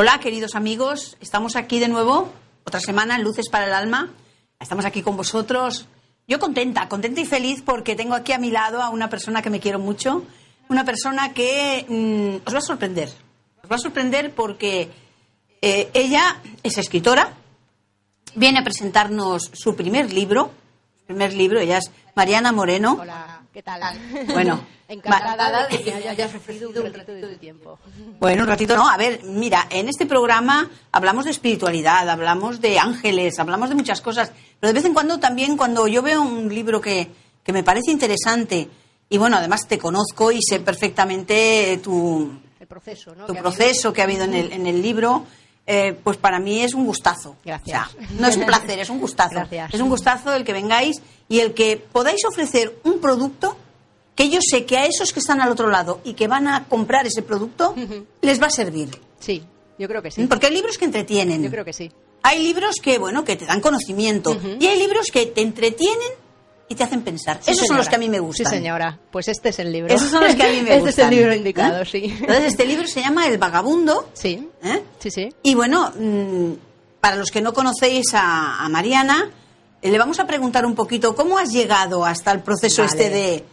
Hola, queridos amigos. Estamos aquí de nuevo, otra semana en Luces para el Alma. Estamos aquí con vosotros. Yo contenta, contenta y feliz porque tengo aquí a mi lado a una persona que me quiero mucho. Una persona que mm, os va a sorprender. Os va a sorprender porque eh, ella es escritora, viene a presentarnos su primer libro. Primer libro, ella es Mariana Moreno. Hola, ¿qué tal? Bueno, Encantada de que me hayas ofrecido un ratito de tiempo. Bueno, un ratito no. A ver, mira, en este programa hablamos de espiritualidad, hablamos de ángeles, hablamos de muchas cosas. Pero de vez en cuando también, cuando yo veo un libro que, que me parece interesante, y bueno, además te conozco y sé perfectamente tu, El proceso, ¿no? tu Que ha proceso habido. que ha habido en el, en el libro, eh, pues para mí es un gustazo. Gracias. O sea, no es un placer, es un gustazo. Gracias. Es un gustazo el que vengáis y el que podáis ofrecer un producto que yo sé que a esos que están al otro lado y que van a comprar ese producto les va a servir. Sí, yo creo que sí. Porque hay libros que entretienen. Yo creo que sí. Hay libros que, bueno, que te dan conocimiento. Y hay libros que te entretienen y te hacen pensar. Sí, Esos son los que a mí me gustan. Sí, señora. Pues este es el libro. Esos son los que a mí me Este gustan. es el libro indicado, ¿Eh? sí. Entonces, este libro se llama El Vagabundo. Sí, ¿eh? sí, sí. Y bueno, mm, para los que no conocéis a, a Mariana, eh, le vamos a preguntar un poquito cómo has llegado hasta el proceso Vale. este de,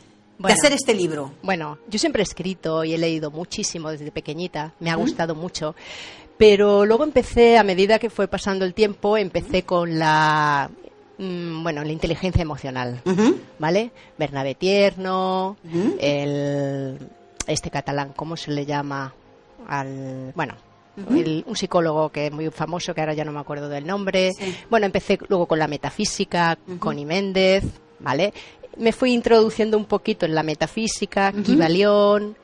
hacer este libro. Bueno, yo siempre he escrito y he leído muchísimo desde pequeñita, me ha gustado mucho, pero luego empecé, a medida que fue pasando el tiempo, empecé con la, mm, bueno, la inteligencia emocional. ¿vale? Bernabé Tierno, el, este catalán, ¿cómo se le llama? Al, bueno, el- un psicólogo que es muy famoso, que ahora ya no me acuerdo del nombre. Sí. Bueno, empecé luego con la metafísica, con I. Méndez, ¿vale? Me fui introduciendo un poquito en la metafísica, Kybalión,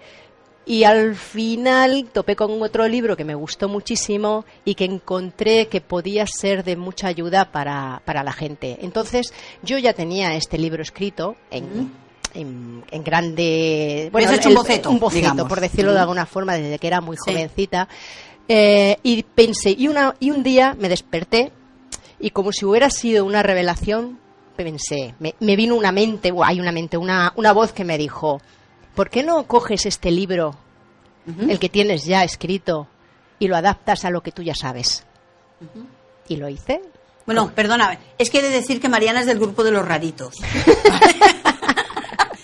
y al final topé con otro libro que me gustó muchísimo y que encontré que podía ser de mucha ayuda para, para la gente. Entonces, yo ya tenía este libro escrito en, en, en grande... Habías hecho un boceto, un boceto, digamos. por decirlo de alguna forma, desde que era muy Sí. jovencita. Eh, y pensé, y, una, y un día me desperté y como si hubiera sido una revelación, pensé, me, me vino una mente, o hay una mente, una, una voz que me dijo, ¿por qué no coges este libro, el que tienes ya escrito, y lo adaptas a lo que tú ya sabes? Y lo hice. Bueno, perdona, es que he de decir que Mariana es del grupo de los raritos.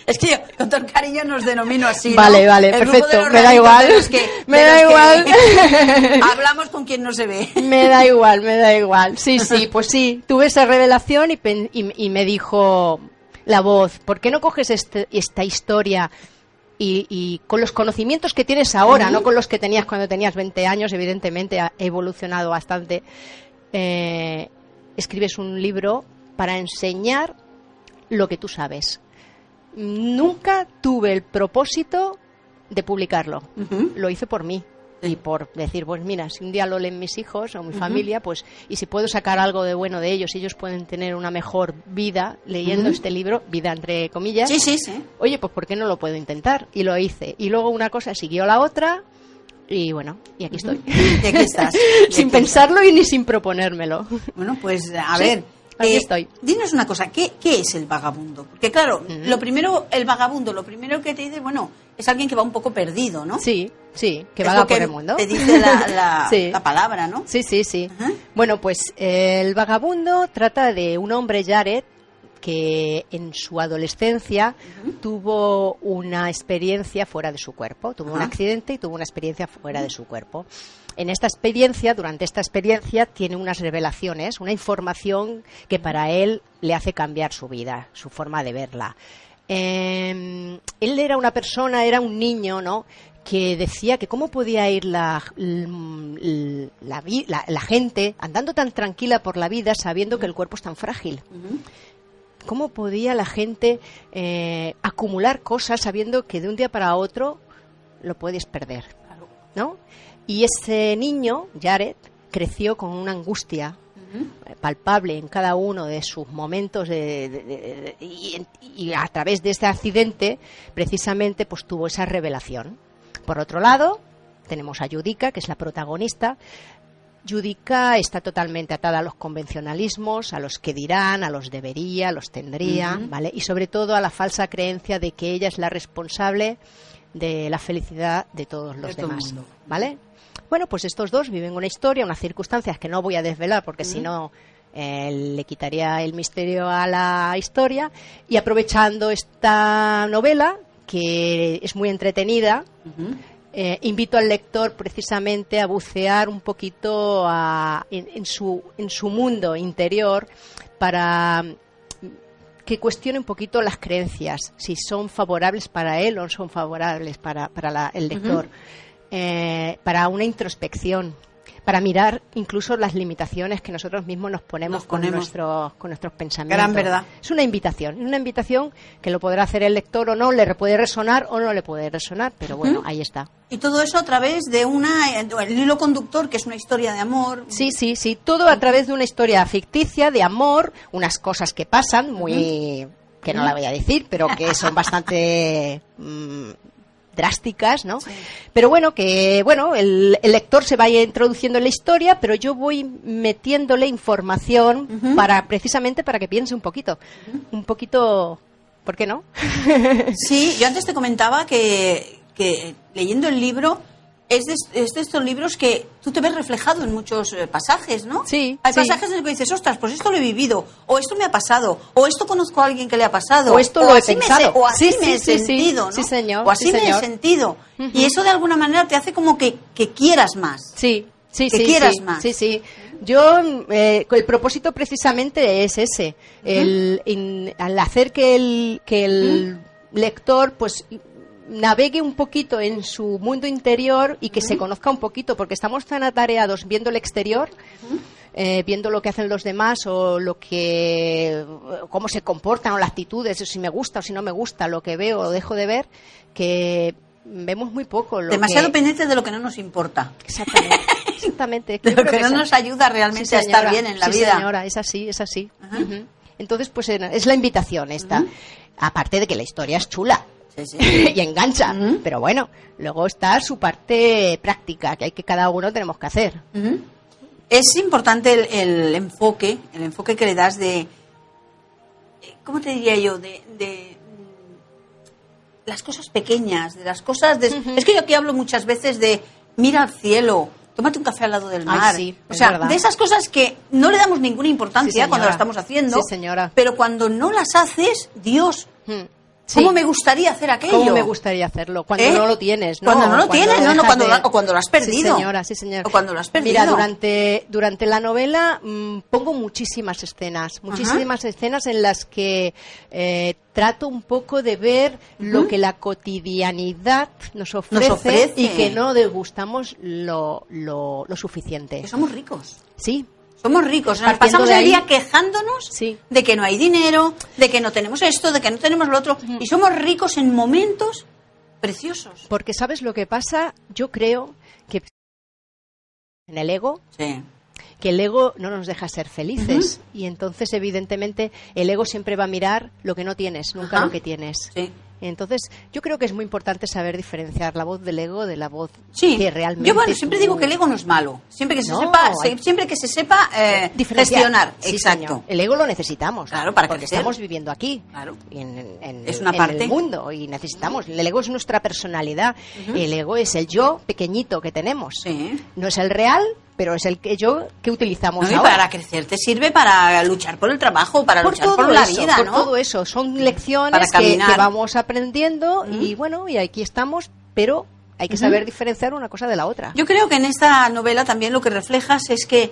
es que yo con todo el cariño nos denomino así. ¿no? Vale, vale, El perfecto, me da igual, que- me da igual. Hablamos con quien no se ve. Me da igual, me da igual. Sí, sí, pues sí, tuve esa revelación y, pen- y- y me dijo la voz, ¿por qué no coges este- esta historia y, y con los conocimientos que tienes ahora, no con los que tenías cuando tenías 20 años, evidentemente ha evolucionado bastante, eh, escribes un libro para enseñar lo que tú sabes? Nunca tuve el propósito de publicarlo. Lo hice por mí y por decir, pues mira, si un día lo leen mis hijos o mi familia, pues y si puedo sacar algo de bueno de ellos, ellos pueden tener una mejor vida leyendo este libro, vida entre comillas. Sí, sí, sí. Oye, pues ¿por qué no lo puedo intentar? Y lo hice. Y luego una cosa siguió la otra y bueno, y aquí estoy. Y aquí estás. Sin pensarlo y ni sin proponérmelo. Bueno, pues a Sí, ver. Eh, estoy. Dinos una cosa, ¿qué, qué es el vagabundo? Porque claro, lo primero, el vagabundo, lo primero que te dice, bueno, es alguien que va un poco perdido, ¿no? Sí, sí, que Es vaga lo que por el mundo. Te dice la, la- Sí. la palabra, ¿no? Sí, sí, sí. Bueno, pues eh, el vagabundo trata de un hombre, Jared, que en su adolescencia tuvo una experiencia fuera de su cuerpo. Tuvo un accidente y tuvo una experiencia fuera de su cuerpo. En esta experiencia, durante esta experiencia, tiene unas revelaciones, una información que para él le hace cambiar su vida, su forma de verla. Eh, él era una persona, era un niño, ¿no? que decía que cómo podía ir la, l- la, vi- la- la gente andando tan tranquila por la vida sabiendo que el cuerpo es tan frágil. ¿Cómo podía la gente eh, acumular cosas sabiendo que de un día para otro lo puedes perder? ¿no? Y ese niño, Jared, creció con una angustia eh, palpable en cada uno de sus momentos de- de- de- de- y, y a través de este accidente precisamente pues tuvo esa revelación. Por otro lado, tenemos a Yudica, que es la protagonista. Yudica está totalmente atada a los convencionalismos, a los que dirán, a los debería, a los tendría, ¿vale? Y sobre todo a la falsa creencia de que ella es la responsable de la felicidad de todos los De demás. ¿vale? Bueno, pues estos dos viven una historia, unas circunstancias que no voy a desvelar porque si no eh, le quitaría el misterio a la historia. Y aprovechando esta novela que es muy entretenida, eh, invito al lector precisamente a bucear un poquito a- en, en su, en su mundo interior para mm, que cuestione un poquito las creencias, si son favorables para él o no son favorables para, para la- el lector, Eh, para una introspección, para mirar incluso las limitaciones que nosotros mismos nos ponemos, Nos ponemos. Con, nuestros, con nuestros pensamientos. Gran verdad. Es una invitación, es una invitación que lo podrá hacer el lector o no, le puede resonar o no le puede resonar, pero bueno, ahí está. Y todo eso a través de una, el hilo conductor, que es una historia de amor. Sí, sí, sí, todo a través de una historia ficticia de amor, unas cosas que pasan muy que no la voy a decir, pero que son bastante mm, drásticas, ¿no? Pero bueno, que bueno, el, el lector se vaya introduciendo en la historia, pero yo voy metiéndole información para precisamente para que piense un poquito, un poquito, ¿por qué no? Sí, yo antes te comentaba que, que leyendo el libro es de, es de estos libros que tú te ves reflejado en muchos eh, pasajes, ¿no? Sí, Hay sí. pasajes en los que dices, ostras, pues esto lo he vivido, o esto me ha pasado, o esto conozco a alguien que le ha pasado, O esto lo he así me pensado. sé- o así Sí, me sí, he sentido, ¿no? Sí, señor, O así sí, me he sentido. Y eso de alguna manera te hace como que, que quieras más. Sí, sí, Que sí. quieras sí, más. Sí, sí. Yo, eh, el propósito precisamente es ese, el, in- al hacer que el, que el lector, pues, navegue un poquito en su mundo interior y que se conozca un poquito, porque estamos tan atareados viendo el exterior, eh, viendo lo que hacen los demás o lo que cómo se comportan o las actitudes, o si me gusta o si no me gusta lo que veo o dejo de ver, que vemos muy poco. Lo Demasiado que- pendiente de lo que no nos importa. Exactamente. Exactamente. De lo que no nos ayuda realmente Sí, a estar bien en la Sí, vida. señora, es así, es así. Entonces, pues eh, es la invitación esta. Aparte de que la historia es chula. Sí, sí. y engancha. Pero bueno, luego está su parte práctica, que hay que cada uno tenemos que hacer. Es importante el, el enfoque, el enfoque que le das de, ¿cómo te diría yo? De, de, mm, las cosas pequeñas, de las cosas... de- Es que yo aquí hablo muchas veces de mira al cielo, tómate un café al lado del Ay, mar. sí, o sea, de esas cosas que no le damos ninguna importancia Sí, cuando lo estamos haciendo. Sí, señora. Pero cuando no las haces, Dios, Hmm. ¿Cómo Sí. me gustaría hacer aquello? ¿Cómo me gustaría hacerlo? Cuando ¿Eh? no lo tienes, ¿no? Cuando no lo tienes, no, no, cuando de- o cuando lo has perdido. Sí, señora, sí, señora. O cuando lo has perdido. Mira, durante, durante la novela mm, pongo muchísimas escenas, muchísimas escenas en las que eh, trato un poco de ver lo que la cotidianidad nos ofrece, ofrece. y que no degustamos lo, lo, lo suficiente. Que somos ricos. Sí, Somos ricos, nos pasamos el día quejándonos Sí. de que no hay dinero, de que no tenemos esto, de que no tenemos lo otro, y somos ricos en momentos preciosos. porque ¿sabes lo que pasa? Yo creo que en el ego Sí. que el ego no nos deja ser felices y entonces evidentemente el ego siempre va a mirar lo que no tienes, nunca Ajá. lo que tienes. Sí. Entonces yo creo que es muy importante saber diferenciar la voz del ego de la voz Sí. que realmente Yo bueno, siempre tú- digo que el ego no es malo, siempre que se No, sepa, hay- siempre que se sepa eh, gestionar. Sí, Exacto. señor. El ego lo necesitamos. Claro, para porque crecer. estamos viviendo aquí. Claro. en- en- Es una en parte. el mundo y necesitamos. El ego es nuestra personalidad. El ego es el yo pequeñito que tenemos. Sí. No es el real, pero es el que yo que utilizamos No, y ahora. para crecer te sirve para luchar por el trabajo, para por luchar por la eso, vida, por ¿no? todo eso. Son lecciones Para que, vamos aprendiendo y bueno, y aquí estamos, pero hay que saber diferenciar una cosa de la otra. Yo creo que en esta novela también lo que reflejas es que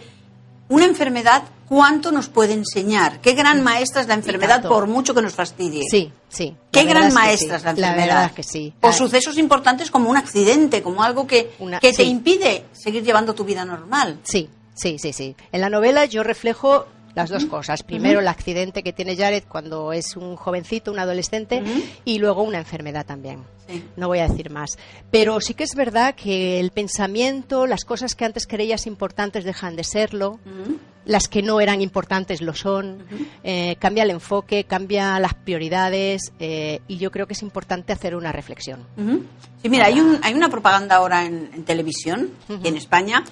una enfermedad, ¿cuánto nos puede enseñar? Qué gran maestra es la enfermedad, por mucho que nos fastidie. Sí, sí. Qué la gran verdad es que maestra sí. es la La enfermedad. verdad es que sí. O sucesos importantes como un accidente, como algo que, Una- que te sí. impide seguir llevando tu vida normal. Sí, sí, sí, sí. En la novela yo reflejo las dos cosas. Primero el accidente que tiene Jared cuando es un jovencito, un adolescente, y luego una enfermedad también. Sí. No voy a decir más. Pero sí que es verdad que el pensamiento, las cosas que antes creías importantes dejan de serlo, las que no eran importantes lo son, eh, cambia el enfoque, cambia las prioridades eh, y yo creo que es importante hacer una reflexión. Sí, mira, hay, un, hay una propaganda ahora en, en televisión, en España,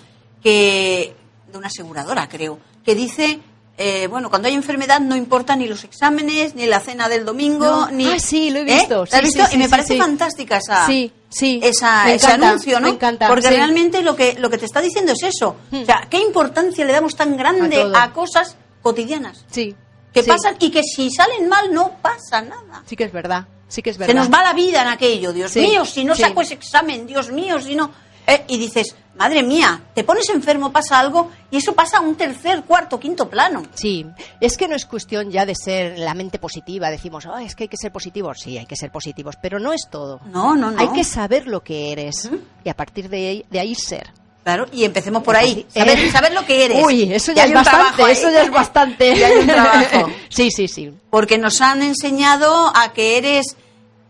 que de una aseguradora, creo, que dice, eh, bueno, cuando hay enfermedad no importa ni los exámenes, ni la cena del domingo, No. ni... Ah, sí, lo he ¿Eh? visto. ¿Lo has visto? sí, y me parece fantástica esa... Sí, sí. esa- Me ese encanta, anuncio, ¿no? me encanta, Porque realmente lo que, lo que te está diciendo es eso. O sea, ¿qué importancia le damos tan grande A cosas cotidianas? Sí. Que pasan y que si salen mal no pasa nada. Sí que es verdad. Sí que es Se verdad. nos va la vida en aquello, Dios mío, si no saco ese examen, Dios mío, si no... Eh, y dices, madre mía, te pones enfermo, pasa algo, y eso pasa a un tercer, cuarto, quinto plano. Sí, es que no es cuestión ya de ser la mente positiva. Decimos, "Ah, es que hay que ser positivos. Sí, hay que ser positivos, pero no es todo. No, no, no. Hay que saber lo que eres y a partir de ahí, de ahí ser. Claro, y empecemos por ahí. Eh, Saber, saber lo que eres. Uy, eso ya es bastante, eso ya es bastante. Y hay un trabajo. sí, sí, sí. Porque nos han enseñado a que eres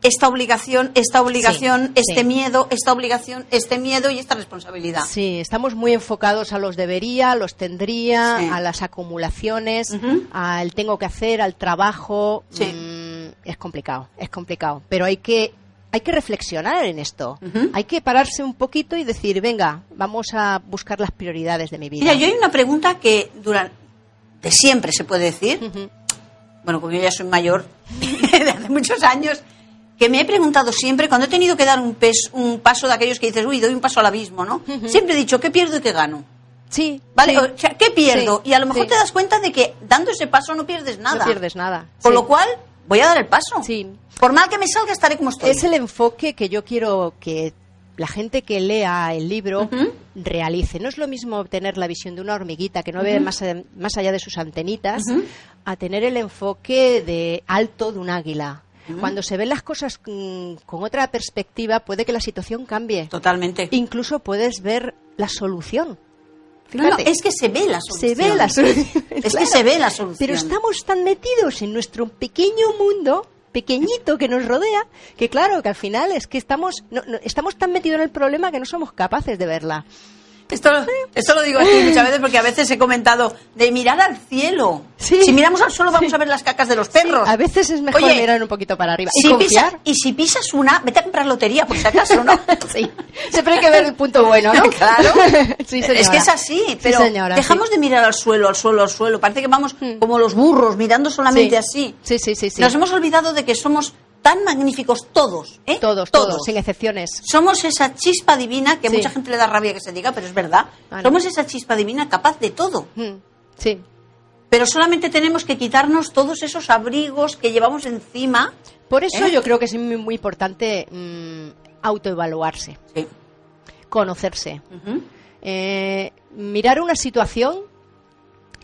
esta obligación, esta obligación, Sí, este sí. miedo, esta obligación, este miedo y esta responsabilidad. Sí, estamos muy enfocados a los debería, a los tendría, Sí. a las acumulaciones, al tengo que hacer, al trabajo. Sí. Mm, es complicado, es complicado. Pero hay que, hay que reflexionar en esto. Hay que pararse un poquito y decir, venga, vamos a buscar las prioridades de mi vida. Mira, yo hay una pregunta que durante de siempre se puede decir, bueno, porque yo ya soy mayor de hace muchos años, que me he preguntado siempre, cuando he tenido que dar un, pes- un paso de aquellos que dices, uy, doy un paso al abismo, ¿no? Siempre he dicho, ¿qué pierdo y qué gano? Sí, ¿Vale? sí. O sea, ¿qué pierdo? Sí, y a lo mejor sí. te das cuenta de que dando ese paso no pierdes nada. No pierdes nada. Con lo cual, voy a dar el paso. Sí. Por mal que me salga, estaré como estoy. Es el enfoque que yo quiero que la gente que lea el libro realice. No es lo mismo obtener la visión de una hormiguita que no ve más, más allá de sus antenitas a tener el enfoque de alto de un águila. Cuando se ven las cosas mm, con otra perspectiva, puede que la situación cambie. Totalmente. Incluso puedes ver la solución. No, es que se ve la se solución. ve la solución. Es que se ve la solución. Pero estamos tan metidos en nuestro pequeño mundo, pequeñito que nos rodea, que claro, que al final es que estamos, no- no- estamos tan metidos en el problema que no somos capaces de verla. Esto, esto lo digo aquí muchas veces porque a veces he comentado de mirar al cielo. Sí. Si miramos al suelo vamos a ver las cacas de los perros. A veces es mejor Oye, mirar un poquito para arriba y Si confiar. pisas, y si pisas una, vete a comprar lotería por si acaso, ¿no? Sí, siempre hay que ver el punto bueno, ¿no? Claro. es que es así, Sí, pero señora, dejamos de mirar al suelo, al suelo, al suelo. Parece que vamos como los burros, mirando solamente así. Sí, sí, sí, sí. Nos hemos olvidado de que somos tan magníficos todos, ¿eh? Todos, todos, sin excepciones. Somos esa chispa divina, que Sí. mucha gente le da rabia que se diga, pero es verdad. Vale. Somos esa chispa divina capaz de todo. Mm, Sí. Pero solamente tenemos que quitarnos todos esos abrigos que llevamos encima. Por eso ¿Eh? yo creo que es muy, muy importante mm, autoevaluarse, Sí. conocerse. Eh, mirar una situación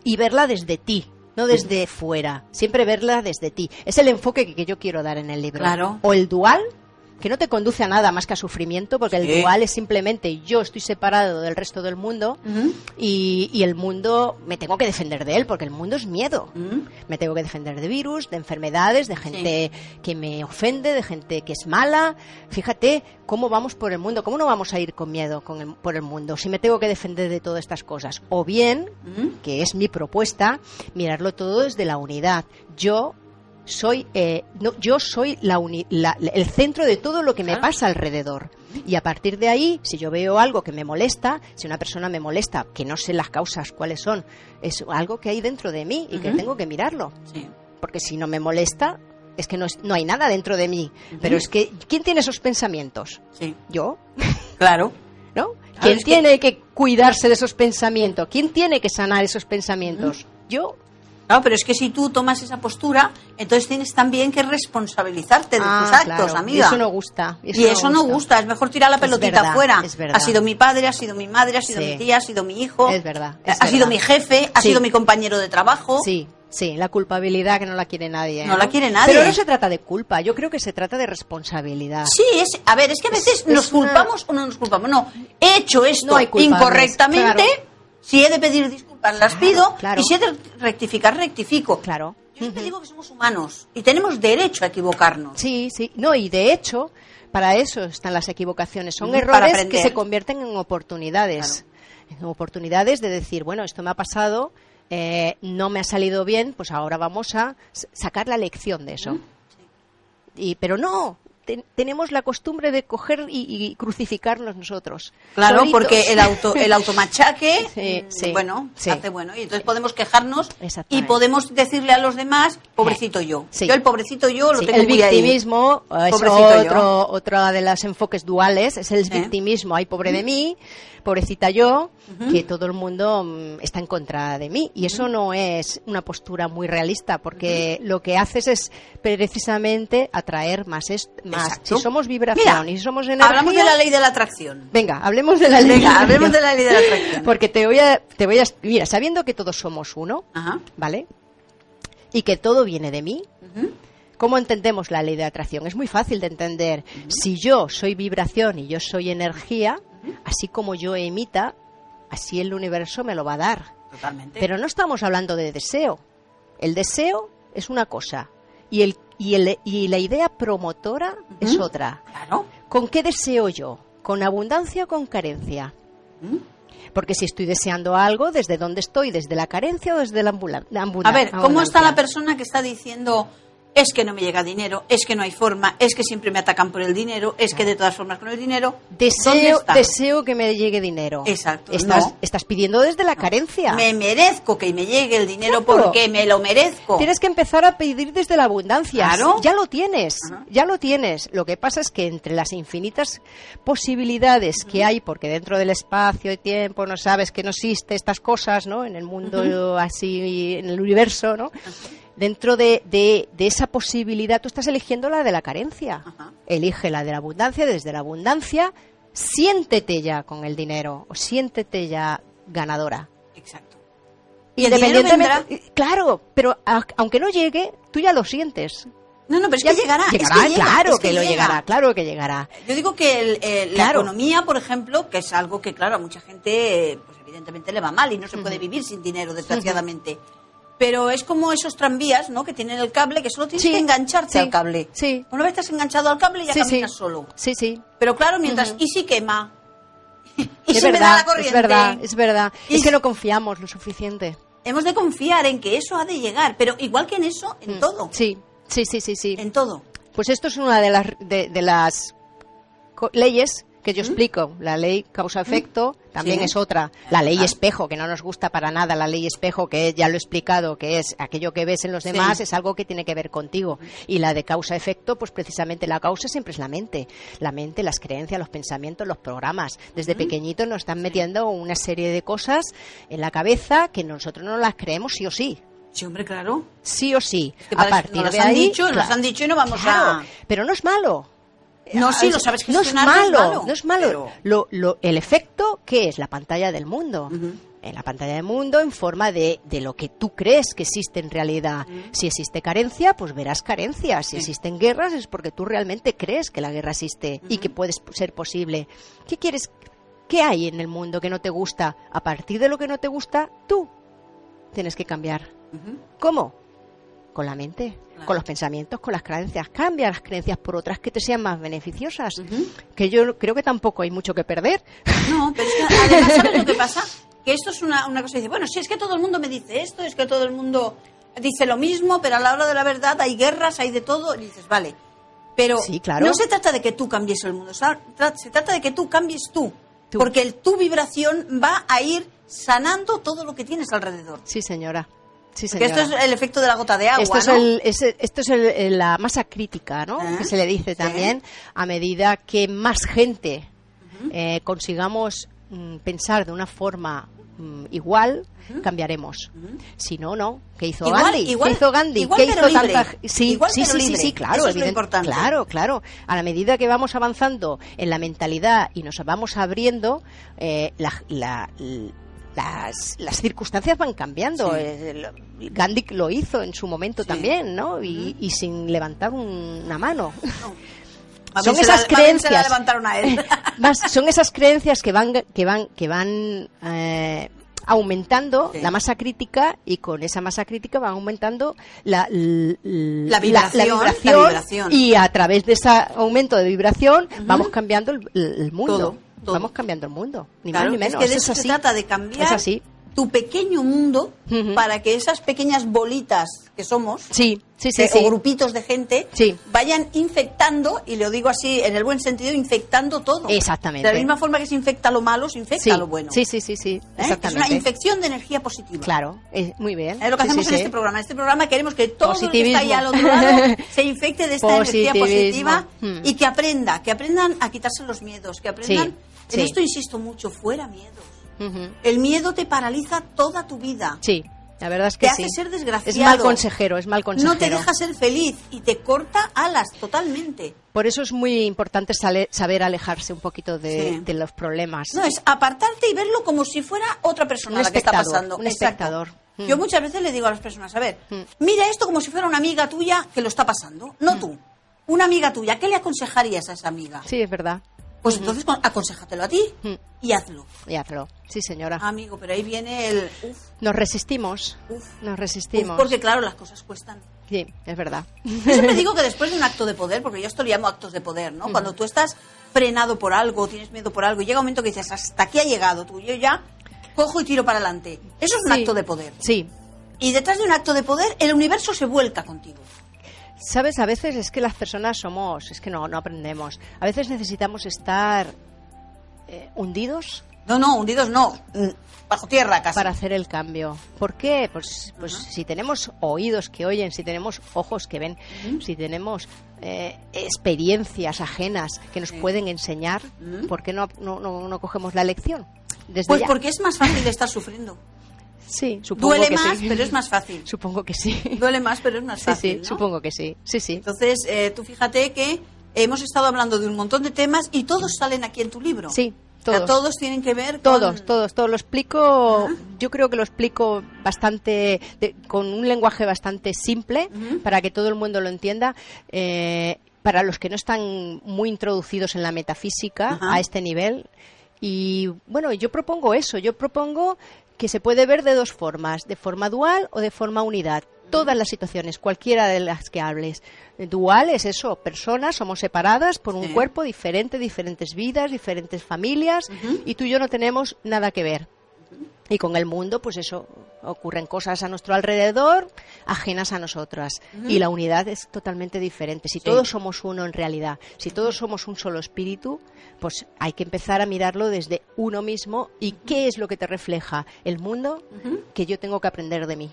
y verla desde ti, no desde fuera. Siempre verla desde ti. Es el enfoque que, que yo quiero dar en el libro. Claro. O el dual, que no te conduce a nada más que a sufrimiento, porque Sí. el dual es simplemente yo estoy separado del resto del mundo y, y el mundo me tengo que defender de él, porque el mundo es miedo. Me tengo que defender de virus, de enfermedades, de gente que me ofende, de gente que es mala. Fíjate cómo vamos por el mundo, cómo no vamos a ir con miedo con el- por el mundo si me tengo que defender de todas estas cosas. O bien, que es mi propuesta, mirarlo todo desde la unidad. Yo soy, eh, no, yo soy la uni- la- el centro de todo lo que me pasa alrededor. Y a partir de ahí, si yo veo algo que me molesta, si una persona me molesta, que no sé las causas cuáles son, es algo que hay dentro de mí y que tengo que mirarlo. Sí. Porque si no me molesta, es que no, es- no hay nada dentro de mí. Pero es que, ¿quién tiene esos pensamientos? Sí. Yo, Claro. ¿no? ¿Quién tiene que... cuidarse de esos pensamientos? ¿Quién tiene que sanar esos pensamientos? Yo. Claro, pero es que si tú tomas esa postura, entonces tienes también que responsabilizarte de Ah, tus actos, claro. amiga. Y eso no gusta. Y eso, no gusta, es mejor tirar la pelotita afuera. es verdad. Ha sido mi padre, ha sido mi madre, ha sido Sí. mi tía, ha sido mi hijo. Es verdad, Ha sido mi jefe, ha sido mi compañero de trabajo. Sí, sí, la culpabilidad que no la quiere nadie. No la quiere nadie. Pero no se trata de culpa, yo creo que se trata de responsabilidad. Sí, es, a ver, es que a veces Es- nos una- culpamos o no nos culpamos. No, he hecho esto No incorrectamente. claro. Si he de pedir disculpas, las pido. claro. Y si he de rectificar, rectifico. Claro. Yo siempre digo que somos humanos y tenemos derecho a equivocarnos. Sí, sí. No, y de hecho, para eso están las equivocaciones. Son errores que se convierten en oportunidades. En oportunidades de decir, bueno, esto me ha pasado, eh, no me ha salido bien, pues ahora vamos a sacar la lección de eso. Y, pero no, te- tenemos la costumbre de coger y, y crucificarnos nosotros. Claro, solitos. porque el auto el automachaque, Sí, sí, bueno, sí. hace bueno. Y entonces podemos quejarnos y podemos decirle a los demás, pobrecito yo. Sí. Yo el pobrecito yo lo tengo el muy ahí. victimismo es Pobrecito yo. otro, otro de los enfoques duales, es el victimismo, ay pobre de mí, pobrecita yo, que todo el mundo mm, está en contra de mí. Y eso no es una postura muy realista, porque lo que haces es precisamente atraer más. est- más. Exacto. Si somos vibración Mira, y si somos energía... Hablamos de la ley de la atracción. Venga, hablemos de la ley. Venga, hablemos de la ley de la atracción. Porque te voy a, te voy a, mira, sabiendo que todos somos uno. ¿vale? Y que todo viene de mí. ¿Cómo entendemos la ley de atracción? Es muy fácil de entender. Si yo soy vibración y yo soy energía, así como yo emita, así el universo me lo va a dar. Totalmente. Pero no estamos hablando de deseo. El deseo es una cosa y, el, y, el- y la idea promotora es otra. Claro. ¿Con qué deseo yo? ¿Con abundancia o con carencia? ¿Mm? Porque si estoy deseando algo, ¿desde dónde estoy? ¿Desde la carencia o desde la la ambula- A ver, ¿cómo está la abundancia? persona que está diciendo es que no me llega dinero, es que no hay forma, es que siempre me atacan por el dinero, es que de todas formas con el dinero? ¿Dónde Deseo, deseo que me llegue dinero. Exacto, Estás, no. estás pidiendo desde la carencia. Me merezco que me llegue el dinero Claro. porque me lo merezco. Tienes que empezar a pedir desde la abundancia. Claro. Ya lo tienes, Ajá. ya lo tienes. Lo que pasa es que entre las infinitas posibilidades que hay, porque dentro del espacio y tiempo no sabes que no existe estas cosas, ¿no? En el mundo así, en el universo, ¿no? Dentro de, de- de esa posibilidad, tú estás eligiendo la de la carencia. Ajá. Elige la de la abundancia, desde la abundancia, siéntete ya con el dinero, o siéntete ya ganadora. Exacto. Y Independientemente, claro, pero a- aunque no llegue, tú ya lo sientes. No, no, pero es Ya que llegará. es llegará, que llega, claro es que, lo llega. llegará, claro que llegará. Yo digo que el- el- Claro. la economía, por ejemplo, que es algo que, claro, a mucha gente, pues evidentemente le va mal y no se puede vivir sin dinero, desgraciadamente. Pero es como esos tranvías, ¿no? Que tienen el cable, que solo tienes Sí, que engancharte sí, al cable. sí. Una vez estás enganchado al cable ya caminas solo. Sí, sí. Pero claro, mientras, ¿y si quema? ¿Y es si me da la corriente? es verdad, es verdad. Y Es que no confiamos lo suficiente. Hemos de confiar en que eso ha de llegar, pero igual que en eso, en Mm, todo. Sí, sí, sí, sí, sí. En todo. Pues esto es una de las, de, de las leyes que yo explico. La ley causa-efecto también Sí. es otra. La ley Ah. espejo, que no nos gusta para nada. La ley espejo, que ya lo he explicado, que es aquello que ves en los Sí. demás, es algo que tiene que ver contigo. Y la de causa-efecto, pues precisamente la causa siempre es la mente. La mente, las creencias, los pensamientos, los programas. Desde pequeñitos nos están metiendo una serie de cosas en la cabeza que nosotros no las creemos sí o sí. Sí, hombre, claro. Sí o sí. Que a partir nos de han ahí, dicho, nos han dicho y no vamos Claro, a... Pero no es malo. No, sí, lo sabes no es gestionar, no es malo, malo, no es malo. pero- Lo, lo- el efecto, ¿qué es? La pantalla del mundo. En la pantalla del mundo en forma de, de lo que tú crees que existe en realidad. Si existe carencia, pues verás carencia. Si existen guerras es porque tú realmente crees que la guerra existe y que puede ser posible. ¿Qué quieres? ¿Qué hay en el mundo que no te gusta? A partir de lo que no te gusta, tú tienes que cambiar. ¿Cómo? Con la mente, Claro. con los pensamientos, con las creencias. Cambia las creencias por otras que te sean más beneficiosas. Que yo creo que tampoco hay mucho que perder. No, pero es que además, ¿sabes lo que pasa? Que esto es una, una cosa, dice, bueno, si es que todo el mundo me dice esto, es que todo el mundo dice lo mismo, pero a la hora de la verdad hay guerras, hay de todo, y dices, vale. Pero Sí, claro. no se trata de que tú cambies el mundo, se trata de que tú cambies tú. Tú. Porque el, tu vibración va a ir sanando todo lo que tienes alrededor. Sí, señora. Sí, Que señora. esto es el efecto de la gota de agua, Esto es, ¿no? el- es- esto es el- la masa crítica, ¿no? Ah, que se le dice sí. también, a medida que más gente eh, consigamos mm, pensar de una forma mm, igual, cambiaremos. Si no, no. ¿Qué hizo Igual- Gandhi? igual- ¿Qué hizo Gandhi? igual ¿Qué pero hizo libre. tanta Sí, Igual sí, pero sí, sí, libre. sí, claro, Eso es lo importante. Claro, claro. A la medida que vamos avanzando en la mentalidad y nos vamos abriendo, eh, la- la- l- las, las circunstancias van cambiando. Sí. Eh, Gandhi lo hizo en su momento Sí. también, ¿no? Y, y sin levantar un- una mano. A Son esas la creencias. Más- son esas creencias que van que van que van eh, aumentando Sí. la masa crítica y con esa masa crítica van aumentando la, vibración, la vibración, vibración. y a través de ese aumento de vibración vamos cambiando el, el mundo Todo, todo. vamos cambiando el mundo ni Claro, más ni es menos que de es eso se trata, de cambiar es así tu pequeño mundo para que esas pequeñas bolitas que somos, sí sí sí, eh, sí. o grupitos de gente, Sí. vayan infectando, y lo digo así en el buen sentido, infectando todo. Exactamente. De la misma forma que se infecta lo malo, se infecta sí, lo bueno. sí sí sí sí ¿Eh? Es una infección de energía positiva. claro es muy bien Es lo que hacemos en este programa. En este programa queremos que todo el que está ahí al otro lado se infecte de esta energía positiva Hmm. y que aprenda, que aprendan a quitarse los miedos, que aprendan. Sí, En esto insisto mucho, fuera miedos. Ujú. El miedo te paraliza toda tu vida. Sí, la verdad es que Te sí. hace ser desgraciado. Es mal consejero, es mal consejero. No te deja ser feliz y te corta alas totalmente. Por eso es muy importante sale- saber alejarse un poquito de, Sí. de los problemas. No, es apartarte y verlo como si fuera otra persona Un la que está pasando. un Exacto. espectador. Mm. Yo muchas veces le digo a las personas, a ver, Mm. mira esto como si fuera una amiga tuya que lo está pasando, no Mm. tú. Una amiga tuya, ¿qué le aconsejarías a esa amiga? Sí, es verdad. Pues entonces con- aconséjatelo a ti Mm. y hazlo. Y hazlo. Sí, señora. Amigo, pero ahí viene el... Uf, Nos resistimos. uf, Nos uf, resistimos. porque claro, las cosas cuestan. Sí, es verdad. Yo siempre digo que después de un acto de poder, porque yo esto lo llamo actos de poder, ¿no? Cuando tú estás frenado por algo, tienes miedo por algo, y llega un momento que dices, hasta aquí ha llegado tú, yo ya cojo y tiro para adelante. Eso es un Sí. acto de poder. Sí. Y detrás de un acto de poder, el universo se vuelca contigo. Sabes, a veces es que las personas somos, es que no, no aprendemos. A veces necesitamos estar eh, hundidos No, no, hundidos no, mm, bajo tierra casi. para hacer el cambio. ¿Por qué? Pues, pues si tenemos oídos que oyen, si tenemos ojos que ven, si tenemos eh, experiencias ajenas que nos pueden enseñar. ¿por qué no, no, no, no cogemos la lección? Desde Pues ya. porque es más fácil estar sufriendo. Sí, supongo Duele que más, sí. pero es más fácil. Supongo que sí. Duele más, pero es más Sí, fácil. sí, ¿no? supongo que sí. Sí, sí. Entonces, eh, tú fíjate que hemos estado hablando de un montón de temas y todos salen aquí en tu libro. Sí, O sea, todos. todos tienen que ver con... Todos, todos, todos. Lo explico, yo creo que lo explico bastante, de- con un lenguaje bastante simple, para que todo el mundo lo entienda. eh, para los que no están muy introducidos en la metafísica a este nivel. Y bueno, yo propongo eso, yo propongo que se puede ver de dos formas, de forma dual o de forma unidad. Todas las situaciones, cualquiera de las que hables. Dual es eso, personas, somos separadas por un Sí. cuerpo diferente, diferentes vidas, diferentes familias, y tú y yo no tenemos nada que ver. Y con el mundo, pues eso, ocurren cosas a nuestro alrededor, ajenas a nosotras. Y la unidad es totalmente diferente. Si Sí. todos somos uno en realidad, si todos somos un solo espíritu, pues hay que empezar a mirarlo desde uno mismo y qué es lo que te refleja el mundo que yo tengo que aprender de mí.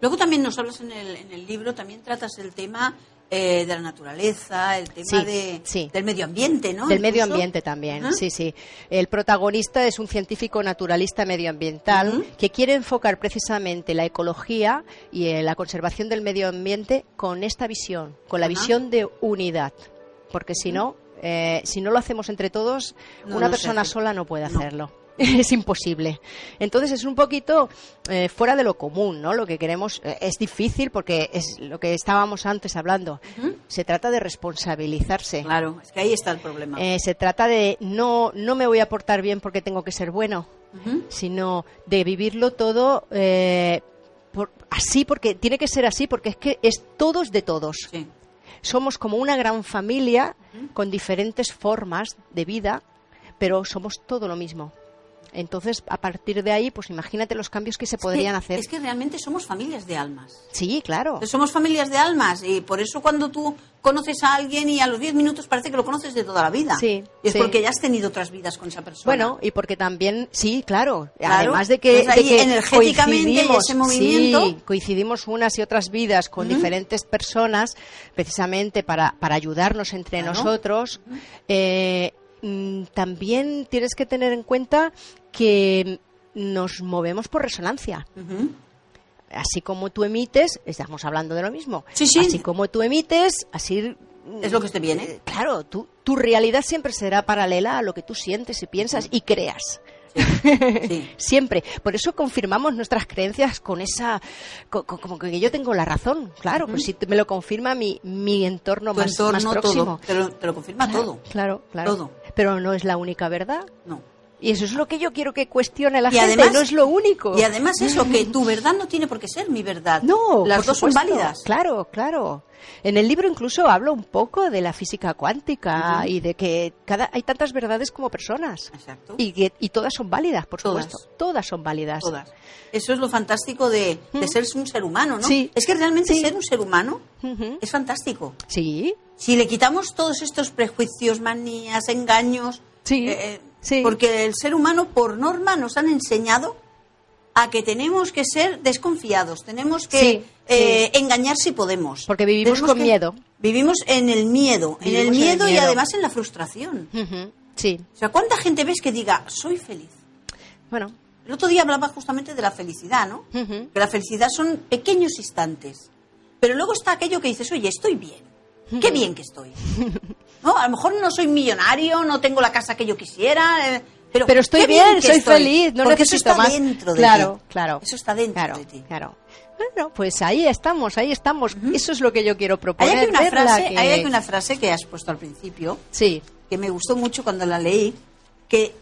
Luego también nos hablas en el, en el libro, también tratas el tema eh, de la naturaleza, el tema Sí, de, sí. del medio ambiente, ¿no? Del medio ambiente también, sí, sí. El protagonista es un científico naturalista medioambiental que quiere enfocar precisamente la ecología y eh, la conservación del medio ambiente con esta visión, con la visión de unidad. Porque si no, eh, si no lo hacemos entre todos, No, una persona sola no puede No. Es imposible. Entonces es un poquito eh, fuera de lo común, ¿no? Lo que queremos eh, es difícil porque es lo que estábamos antes hablando. Se trata de responsabilizarse. Claro, es que ahí está el problema. Eh, se trata de no, no me voy a portar bien porque tengo que ser bueno, sino de vivirlo todo eh, por- así, porque tiene que ser así, porque es que es todos de todos. Sí. Somos como una gran familia con diferentes formas de vida, pero somos todo lo mismo. Entonces, a partir de ahí, pues imagínate los cambios que se podrían que- hacer. Es que realmente somos familias de almas. Sí, claro. Somos familias de almas y por eso cuando tú conoces a alguien y a los 10 minutos parece que lo conoces de toda la vida. Sí, Y es sí. porque ya has tenido otras vidas con esa persona. Bueno, y porque también, sí, claro, Claro, además de que, entonces de que energéticamente ese movimiento- sí, coincidimos unas y otras vidas con diferentes personas, precisamente para, para ayudarnos entre Claro. nosotros, eh, mm, también tienes que tener en cuenta que nos movemos por resonancia. Así como tú emites, estamos hablando de lo mismo. Sí, sí. Así como tú emites, así Es lo que te viene. Claro, tú- tu realidad siempre será paralela a lo que tú sientes y piensas y creas. Sí. Siempre. Por eso confirmamos nuestras creencias con esa. co- co- como que yo tengo la razón. Claro, pues si me lo confirma mi, mi entorno, Tu más, entorno, más próximo. todo. Te lo, te lo confirma todo. Claro, claro. Todo. Pero no es la única verdad. No. Y eso es lo que yo quiero que cuestione la Y gente. además- no es lo único. Y además eso, que tu verdad no tiene por qué ser mi verdad. No, Las dos son válidas. Claro, claro. En el libro incluso hablo un poco de la física cuántica y de que cada hay tantas verdades como personas. Exacto. Y, que- y todas son válidas, por Todas. supuesto. Todas son válidas. Todas. Eso es lo fantástico de, de ser un ser humano, ¿no? Sí. Es que realmente Sí. ser un ser humano es fantástico. Sí, Si le quitamos todos estos prejuicios, manías, engaños, Sí, eh, sí. porque el ser humano por norma nos han enseñado a que tenemos que ser desconfiados, tenemos que Sí, eh, engañar si podemos. Porque vivimos Tenemos con miedo. Vivimos en el miedo, en el miedo y además en la frustración. Sí. O sea, ¿cuánta gente ves que diga, soy feliz? Bueno, El otro día hablaba justamente de la felicidad, ¿no? Ujú. Que la felicidad son pequeños instantes. Pero luego está aquello que dices, oye, estoy bien. Qué bien que estoy. ¿No? A lo mejor no soy millonario, no tengo la casa que yo quisiera, eh, pero, pero estoy bien, soy estoy. feliz, no Porque eso necesito está más. dentro de claro, ti. claro. Eso está dentro claro, de ti. Claro. Bueno, pues ahí estamos, ahí estamos. Eso es lo que yo quiero Hay proponer. aquí, una frase, que- hay aquí una frase que has puesto al principio, Sí, que me gustó mucho cuando la leí, que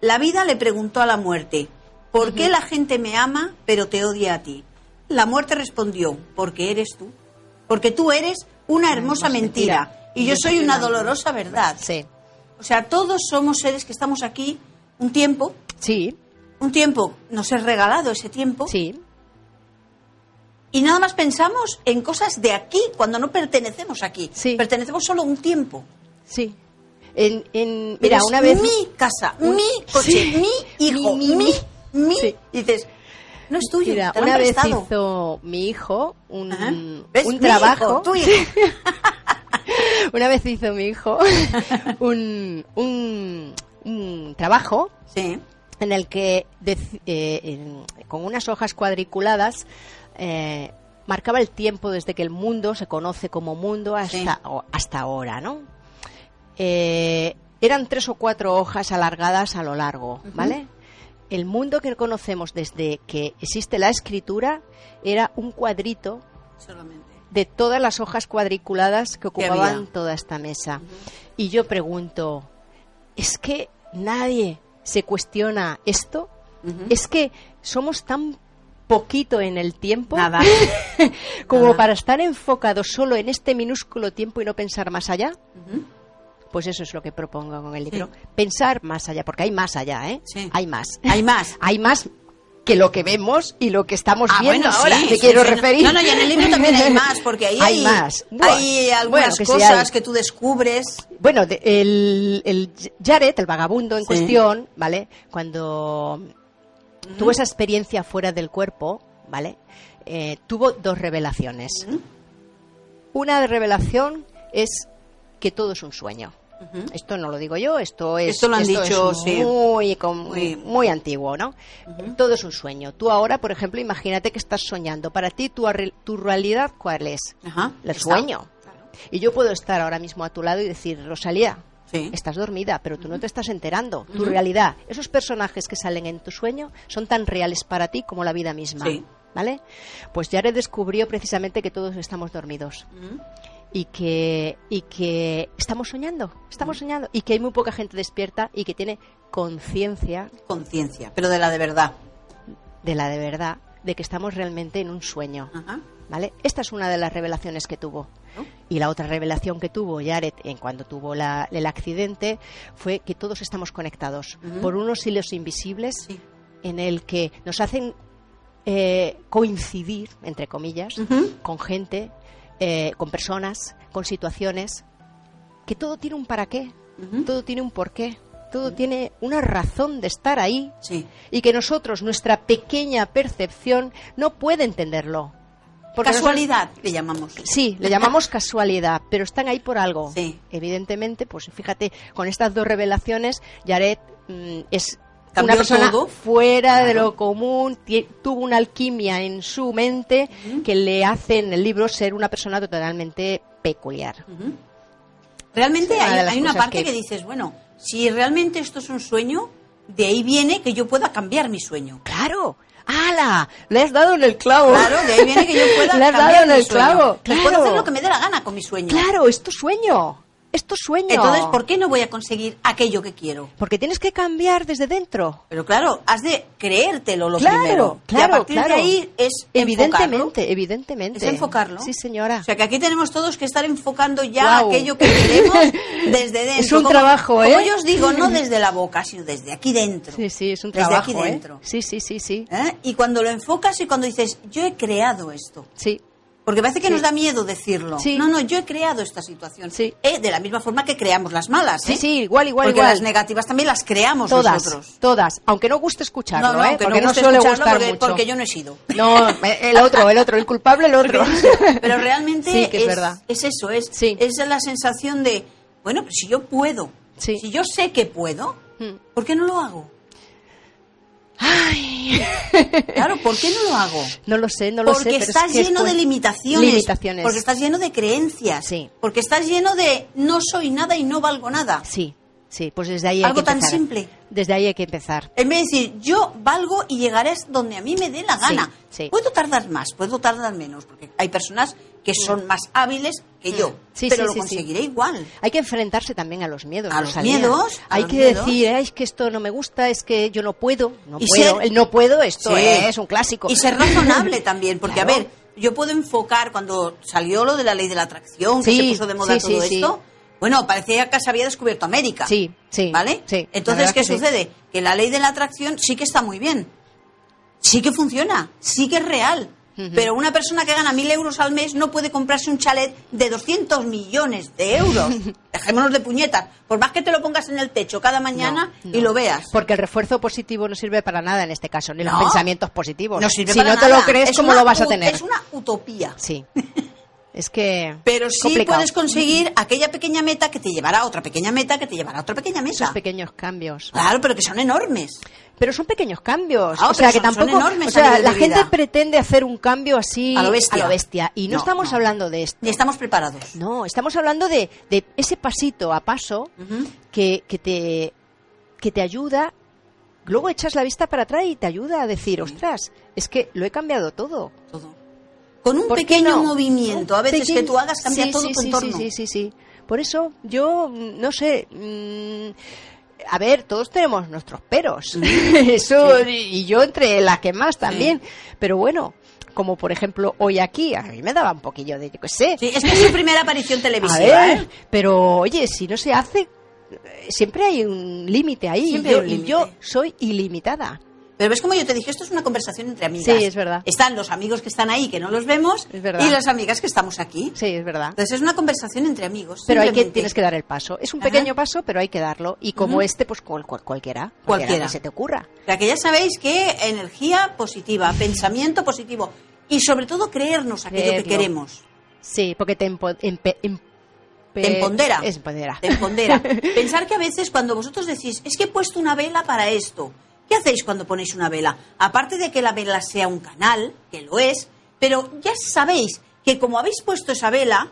la vida le preguntó a la muerte, ¿por qué la gente me ama pero te odia a ti? La muerte respondió, porque eres tú. Porque tú eres una hermosa mentira, y yo soy una dolorosa verdad. sí, O sea, todos somos seres que estamos aquí un tiempo, sí, un tiempo nos es regalado ese tiempo, sí. y nada más pensamos en cosas de aquí cuando no pertenecemos aquí. Sí. Pertenecemos solo un tiempo. Sí. En, en, mira, una vez. mi casa, mi coche, Sí. mi hijo, Mi, mi, mi, mi. mi. Sí. Dices, no es tuyo, Mira, una vez prestado. hizo mi hijo un, un trabajo. hijo, tu hijo. una vez hizo mi hijo un, un, un trabajo Sí. en el que eh, en- con unas hojas cuadriculadas eh, marcaba el tiempo desde que el mundo se conoce como mundo hasta, Sí. o- hasta ahora, ¿no? Eh, eran tres o cuatro hojas alargadas a lo largo, ¿vale? El mundo que conocemos desde que existe la escritura era un cuadrito Solamente. de todas las hojas cuadriculadas que ocupaban toda esta mesa. Y yo pregunto, ¿es que nadie se cuestiona esto? ¿Es que somos tan poquito en el tiempo Nada. como Nada. para estar enfocados solo en este minúsculo tiempo y no pensar más allá? Pues eso es lo que propongo con el libro. Sí. Pensar más allá, porque hay más allá, ¿eh? Sí. Hay más. Hay más. Hay más que lo que vemos y lo que estamos Ah, viendo bueno, ahora. sí, sí, quiero sí, referir. No, no, y en el libro también hay más, porque ahí hay, Hay más. Hay algunas Bueno, que sí cosas hay. que tú descubres. Bueno, de- el, el Jared, el vagabundo en cuestión, ¿vale? Cuando tuvo esa experiencia fuera del cuerpo, ¿vale? Eh, tuvo dos revelaciones. Ujú. Una revelación es que todo es un sueño. Esto no lo digo yo, esto es, Esto lo han dicho, sí. muy, Muy- muy antiguo, ¿no? Todo es un sueño. Tú ahora, por ejemplo, imagínate que estás soñando. Para ti, tu, tu realidad, ¿cuál es? El está. sueño. Y yo puedo estar ahora mismo a tu lado y decir, Rosalía, Sí. estás dormida, pero tú no te estás enterando. Tu realidad, esos personajes que salen en tu sueño son tan reales para ti como la vida misma. Sí. ¿Vale? Pues Jared descubrió precisamente que todos estamos dormidos. Y que, y que estamos soñando, estamos soñando y que hay muy poca gente despierta y que tiene conciencia Conciencia, pero de la de verdad. de la de verdad, de que estamos realmente en un sueño. Ajá. ¿Vale? Esta es una de las revelaciones que tuvo. ¿No? Y la otra revelación que tuvo Jared en cuando tuvo la- el accidente fue que todos estamos conectados por unos hilos invisibles Sí. en el que nos hacen eh, coincidir, entre comillas, con gente, eh, con personas, con situaciones, que todo tiene un para qué, todo tiene un porqué, todo tiene una razón de estar ahí Sí. y que nosotros, nuestra pequeña percepción, no puede entenderlo. Porque nosotros- Casualidad, le llamamos. Sí, le llamamos casualidad, pero están ahí por algo. Sí. Evidentemente, pues fíjate, con estas dos revelaciones, Jared mm, es una persona todo. fuera de Claro. lo común, tuvo una alquimia en su mente que le hace en el libro ser una persona totalmente peculiar. Realmente Sí, hay, de hay una parte que- que... dices, bueno, si realmente esto es un sueño, de ahí viene que yo pueda cambiar mi sueño. ¡Claro! ¡Hala! Le has dado en el clavo. Claro, de ahí viene que yo pueda Le has cambiar dado en mi el sueño. clavo. Claro. puedo hacer lo que me dé la gana con mi sueño. Claro, es tu sueño. Es tu sueño. Entonces, ¿por qué no voy a conseguir aquello que quiero? Porque tienes que cambiar desde dentro. Pero claro, has de creértelo lo Claro, primero. y a claro, partir claro. de ahí es Evidentemente, enfocarlo. evidentemente. Es enfocarlo. Sí, señora. O sea que aquí tenemos todos que estar enfocando ya aquello que queremos desde dentro. Es un Como- trabajo, ¿eh? Como yo os digo, no desde la boca, sino desde aquí dentro. Sí, sí, es un Desde trabajo, aquí ¿eh? dentro. Sí, sí, sí, sí. ¿Eh? Y cuando lo enfocas y cuando dices, yo he creado esto. Sí, Porque parece que Sí. nos da miedo decirlo. Sí. No, no, yo he creado esta situación. Sí. Eh, de la misma forma que creamos las malas. sí, ¿eh? sí, igual, igual, Porque igual. las negativas también las creamos todas, nosotros. todas. Aunque no guste escucharlo, no, no, ¿eh? que porque no, no, guste suele escucharlo gustar porque, mucho. porque yo no he sido. No, el otro, el otro, el culpable el otro. Pero realmente Sí, que es verdad. es eso, es, es la sensación de, bueno, pues si yo puedo, si yo sé que puedo, Hmm. ¿por qué no lo hago? Ay, Claro, ¿por qué no lo hago? no lo sé, no lo porque sé. es estás es lleno de limitaciones, Limitaciones. Porque estás lleno de creencias. Sí. Porque estás lleno de no soy nada y no valgo nada. Sí, sí, pues desde ahí hay Algo que tan simple. Desde ahí hay que empezar. En vez de decir, yo valgo y llegaré donde a mí me dé la gana. Sí, sí. Puedo tardar más, puedo tardar menos, porque hay personas que son más hábiles que yo, Mm. Sí, pero sí, lo sí, conseguiré igual. Hay que enfrentarse también a los miedos. A los miedos, a Hay los que miedos. decir, "Ay, es que esto no me gusta, es que yo no puedo. No Y puedo. ser- El no puedo, esto es un clásico. Y ser razonable también, porque Claro. a ver, yo puedo enfocar cuando salió lo de la ley de la atracción, que se puso de moda todo esto. Bueno, parecía que se había descubierto América. Sí, sí, ¿Vale? Entonces, ¿qué que sucede? Que la ley de la atracción sí que está muy bien. Sí que funciona, sí que es real. Pero una persona que gana mil euros al mes no puede comprarse un chalet de 200 millones de euros. Dejémonos de puñetas. Por más que te lo pongas en el techo cada mañana No, y lo veas. Porque el refuerzo positivo no sirve para nada en este caso, ni los pensamientos positivos. No sirve si para no te lo crees, Es ¿cómo lo vas a tener? Es una utopía. Sí. Es que. Pero sí complicado. puedes conseguir aquella pequeña meta que te llevará a otra pequeña meta, que te llevará a otra pequeña meta. Esos pequeños cambios. Claro, pero que son enormes. Pero son pequeños cambios. Ah, o sea, que son- son tampoco. enormes o sea, la gente vida. pretende hacer un cambio así. A lo bestia. Y no, No, estamos no. hablando de esto. Ni estamos preparados. No, estamos hablando de, de ese pasito a paso que, que, te, que te ayuda. Luego echas la vista para atrás y te ayuda a decir, ostras, es que lo he cambiado todo. Todo. Con un ¿Por qué pequeño no? movimiento, a veces Pequeño- que tú hagas cambia Sí, todo sí, tu sí, entorno. Sí, sí, sí. Por eso yo, no sé, mm, a ver, todos tenemos nuestros peros. Eso, y yo entre las que más también. Pero bueno, como por ejemplo hoy aquí, a mí me daba un poquillo de, yo qué sé. Sí, es que es su primera aparición a televisiva. ver, ¿eh? pero oye, si no se hace, siempre hay un límite ahí. Siempre y yo soy ilimitada. Pero ves como yo te dije, esto es una conversación entre amigas. Sí, es verdad. Están los amigos que están ahí, que no los vemos, Es verdad. y las amigas que estamos aquí. Sí, es verdad. Entonces es una conversación entre amigos. Pero hay que, tienes que dar el paso. Es un Ajá. pequeño paso, pero hay que darlo. Y como este, pues cual- cual- cualquiera. Cualquiera. que se te ocurra. O sea, que ya sabéis que energía positiva, pensamiento positivo y sobre todo creernos aquello que queremos. Sí, porque te, empo- empe- empe- Te empodera. Es empodera. Te empodera. Pensar que a veces cuando vosotros decís, es que he puesto una vela para esto. ¿Qué hacéis cuando ponéis una vela? Aparte de que la vela sea un canal, que lo es, pero ya sabéis que como habéis puesto esa vela,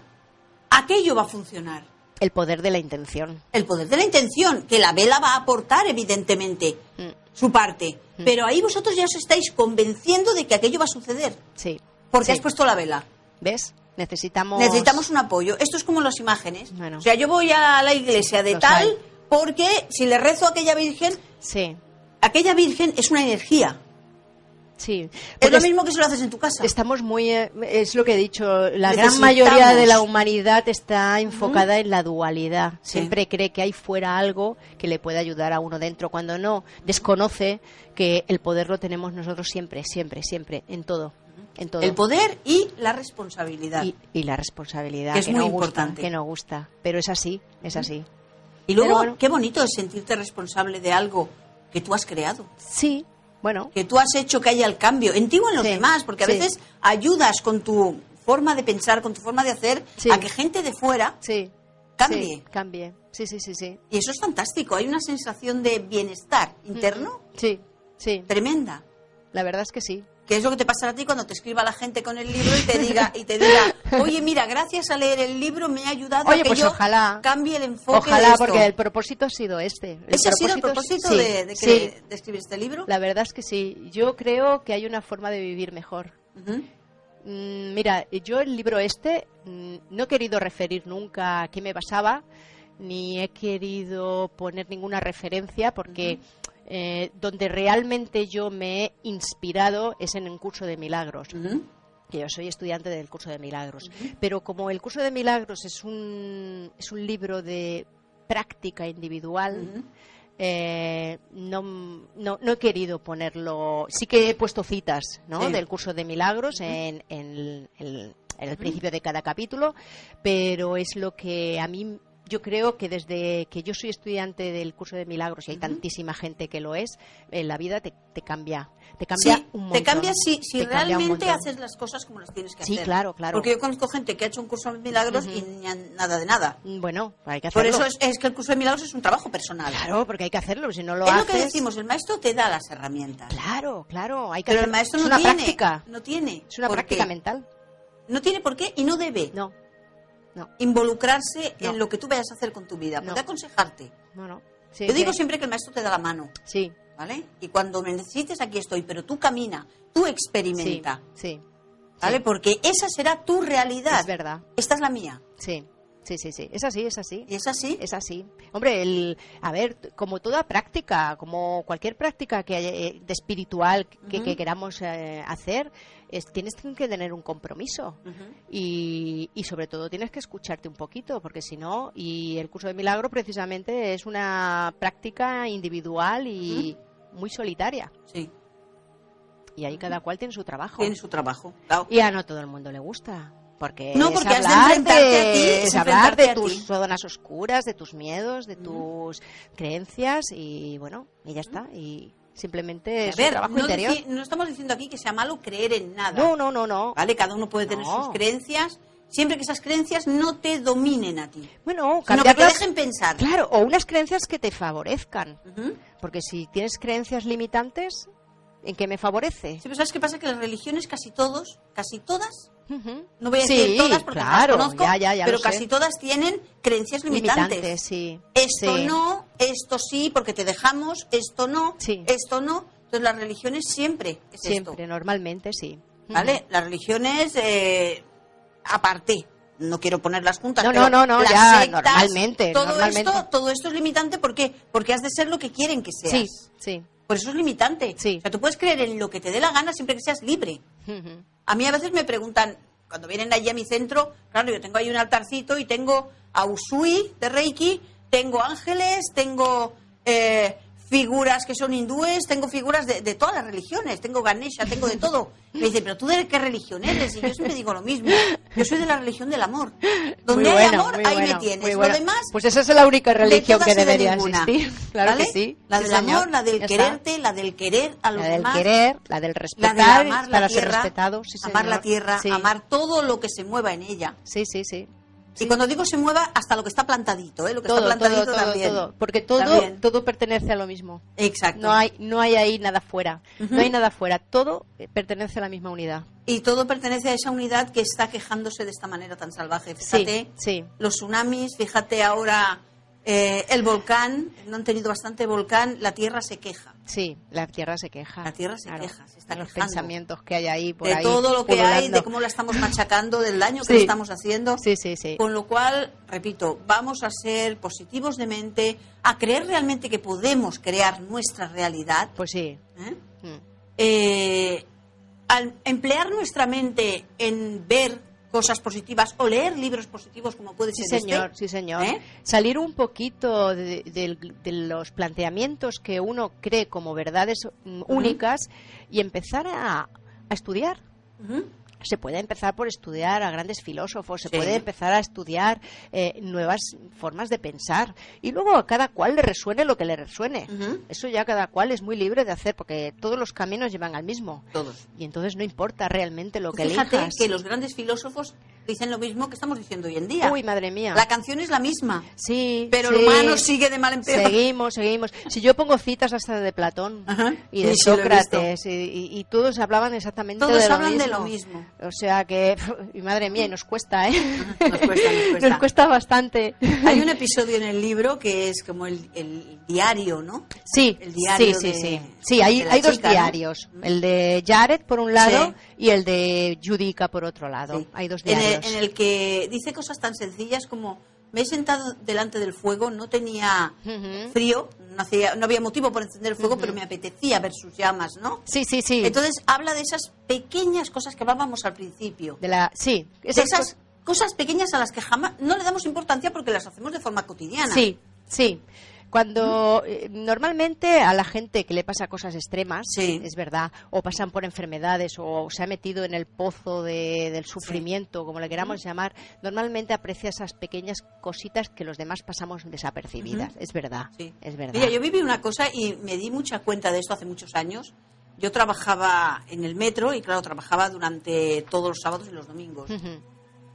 aquello va a funcionar. El poder de la intención. El poder de la intención, que la vela va a aportar, evidentemente, Mm, su parte. Pero ahí vosotros ya os estáis convenciendo de que aquello va a suceder. Sí. Porque Sí. has puesto la vela. ¿Ves? Necesitamos. Necesitamos un apoyo. Esto es como las imágenes. Bueno. O sea, yo voy a la iglesia de Los tal hay. porque si le rezo a aquella virgen, Sí, aquella virgen es una energía. sí. Es lo mismo que si lo haces en tu casa. Estamos muy. eh, Es lo que he dicho. La gran mayoría de la humanidad está enfocada en la dualidad. Sí. Siempre cree que hay fuera algo que le puede ayudar a uno dentro, cuando no, desconoce que el poder lo tenemos nosotros siempre, siempre, siempre, en todo. En todo. El poder y la responsabilidad. y, Y, y la responsabilidad Que es muy no gusta, importante. que no gusta pero es así es así luego, Pero bueno. qué bonito es sentirte responsable de algo que tú has creado. sí bueno Que tú has hecho que haya el cambio en ti o en los Sí, demás. Porque a sí. veces ayudas con tu forma de pensar, con tu forma de hacer, Sí. a que gente de fuera sí cambie. sí, cambie sí sí sí sí Y eso es fantástico. Hay una sensación de bienestar interno Sí, sí. Tremenda. La verdad es que sí. Que es lo que te pasará a ti cuando te escriba la gente con el libro y te diga, y te diga, oye, mira, gracias a leer el libro me ha ayudado Oye, a que pues yo ojalá. cambie el enfoque de Ojalá, esto". porque el propósito ha sido este. El ¿Ese ha sido el propósito sí, de, de que- sí. de escribir este libro? La verdad es que sí. Yo creo que hay una forma de vivir mejor. Mm, Mira, yo el libro este mm, no he querido referir nunca a qué me basaba, ni he querido poner ninguna referencia, porque eh, donde realmente yo me he inspirado es en el curso de milagros, que yo soy estudiante del curso de milagros. Pero como el curso de milagros es un, es un libro de práctica individual, eh, no, no, no he querido ponerlo. Sí que he puesto citas ¿no? Sí. del curso de milagros en, en el, el- en el principio de cada capítulo, pero es lo que a mí. Yo creo que desde que yo soy estudiante del curso de milagros y hay tantísima gente que lo es, en la vida te, te cambia. Te cambia Sí, un montón. te cambia si, si Te realmente haces las cosas como las tienes que Sí, hacer. claro, claro. Porque yo conozco gente que ha hecho un curso de milagros y ni nada de nada. Bueno, hay que Por hacerlo. eso es, es que el curso de milagros es un trabajo personal. Claro, porque hay que hacerlo, si no lo es haces... lo que decimos, el maestro te da las herramientas. Claro, claro, hay que Pero el hacer- maestro es no una tiene. práctica. No tiene. Es una ¿Por práctica qué? mental. No tiene por qué y no debe No, no, involucrarse No. en lo que tú vayas a hacer con tu vida. Puede No. aconsejarte. no, no. Sí, Yo digo sí. siempre que el maestro te da la mano. Sí, ¿Vale? Y cuando me necesites, aquí estoy. Pero tú camina, tú experimenta. sí. ¿Vale? Porque esa será tu realidad. Es verdad. Esta es la mía. Sí, sí, sí, sí. Es así, es así. Y es así. Es así. Hombre, el, a ver, como toda práctica, como cualquier práctica que haya, eh, de espiritual que, queramos eh, hacer, es- tienes que tener un compromiso. Y, y sobre todo tienes que escucharte un poquito, porque si no, y el curso de milagro precisamente es una práctica individual y muy solitaria. Sí. Y ahí cada cual tiene su trabajo. Tiene su trabajo. claro. Y a no todo el mundo le gusta. Porque No, es porque has de hablar enfrentarte a ti, de- es es hablar de tus zonas oscuras, de tus miedos, de tus creencias y bueno, y ya está. Y simplemente A ver, trabajo no, interior. no estamos diciendo aquí que sea malo creer en nada. No, no, no, no. ¿Vale? Cada uno puede tener No. sus creencias, siempre que esas creencias no te dominen a ti. Bueno, Sino que te dejen pensar. Claro, o unas creencias que te favorezcan. Ujú. Porque si tienes creencias limitantes, ¿en qué me favorece? Sí, pero ¿sabes qué pasa? Que las religiones casi todos, casi todas, No voy a Sí, decir todas porque claro, las conozco, ya, ya, ya pero sé. casi todas tienen creencias limitantes. Limitantes, sí. Esto Sí. no, esto sí, porque te dejamos, esto no, esto no. Entonces las religiones siempre es Siempre, esto. normalmente sí. ¿Vale? Las religiones, eh, aparte, no quiero ponerlas juntas, No, pero no, no, no, las ya, sectas, normalmente, todo normalmente. Esto, todo esto es limitante ¿por qué? porque has de ser lo que quieren que seas. Sí, sí. Por eso es limitante. Sí. O sea, tú puedes creer en lo que te dé la gana siempre que seas libre. A mí a veces me preguntan, cuando vienen allí a mi centro, claro, yo tengo ahí un altarcito y tengo a Usui de Reiki, tengo ángeles, tengo eh, figuras que son hindúes, tengo figuras de, de todas las religiones, tengo Ganesha, tengo de todo. Me dicen, pero tú de qué religión eres? Y yo siempre digo lo mismo. Yo soy de la religión del amor. Donde Muy hay bueno, amor, ahí bueno, me tienes. Lo bueno. demás, Pues esa es la única religión que de debería existir. Claro ¿Vale? que sí. La Sí, del señor. amor, la del quererte, la del querer a los La del demás. querer, la del La respetar, de amar la para ser tierra, respetado. Sí, amar señor. la tierra, Sí. amar todo lo que se mueva en ella. Sí, sí, sí. Y cuando digo se mueva, hasta lo que está plantadito, ¿eh? Lo que Todo, está plantadito todo, todo, también. todo. Porque todo, También. todo pertenece a lo mismo. Exacto. No hay, no hay ahí nada fuera. No hay nada fuera. Todo eh, pertenece a la misma unidad. Y todo pertenece a esa unidad que está quejándose de esta manera tan salvaje. Fíjate, Sí, sí. los tsunamis, fíjate ahora eh, el volcán, no han tenido bastante volcán, la tierra se queja. Sí, la tierra se queja. La tierra se queja, se está los pensamientos que hay ahí por de ahí todo lo que hay, de cómo la estamos machacando, del daño que le estamos haciendo. Sí, sí, sí. Con lo cual, repito, vamos a ser positivos de mente, a creer realmente que podemos crear nuestra realidad. Pues sí. ¿eh? Mm. Eh, al emplear nuestra mente en ver cosas positivas o leer libros positivos como puede Sí, ser señor, este, sí, señor. ¿eh? Salir un poquito de, de- de los planteamientos que uno cree como verdades mm, únicas y empezar a, a estudiar. Se puede empezar por estudiar a grandes filósofos, se Sí. puede empezar a estudiar eh, nuevas formas de pensar y luego a cada cual le resuene lo que le resuene. Eso ya cada cual es muy libre de hacer porque todos los caminos llevan al mismo. Todos. Y entonces no importa realmente lo que Fíjate elijas. que los grandes filósofos dicen lo mismo que estamos diciendo hoy en día. Uy, madre mía. La canción es la misma. Sí. Pero sí. el humano sigue de mal en peor. Seguimos, seguimos. Si yo pongo citas hasta de Platón Ajá. y de Sí, Sócrates y, y- y todos hablaban exactamente Todos de lo hablan mismo. de lo mismo. O sea que, y madre mía, y nos cuesta, ¿eh? Nos cuesta, nos cuesta. bastante. Hay un episodio en el libro que es como el, el diario, ¿no? Sí, El diario sí, sí, de- sí. Sí, hay, hay dos diarios. El de Jared por un lado Sí. Y el de Judica por otro lado. Sí. Hay dos en el, diarios. en el que dice cosas tan sencillas como me he sentado delante del fuego, no tenía frío, no, hacía, no había motivo por encender el fuego, pero me apetecía ver sus llamas, ¿no? Sí, sí, sí. Entonces habla de esas pequeñas cosas que hablábamos al principio. de la, sí. De esas esas cos- cosas pequeñas a las que jamás no le damos importancia porque las hacemos de forma cotidiana. Sí, sí. Cuando eh, normalmente a la gente que le pasa cosas extremas, Sí. es verdad, o pasan por enfermedades o se ha metido en el pozo de- del sufrimiento, como le queramos llamar, normalmente aprecia esas pequeñas cositas que los demás pasamos desapercibidas. Es verdad, es verdad. Mira, yo viví una cosa y me di mucha cuenta de esto hace muchos años. Yo trabajaba en el metro y, claro, trabajaba durante todos los sábados y los domingos.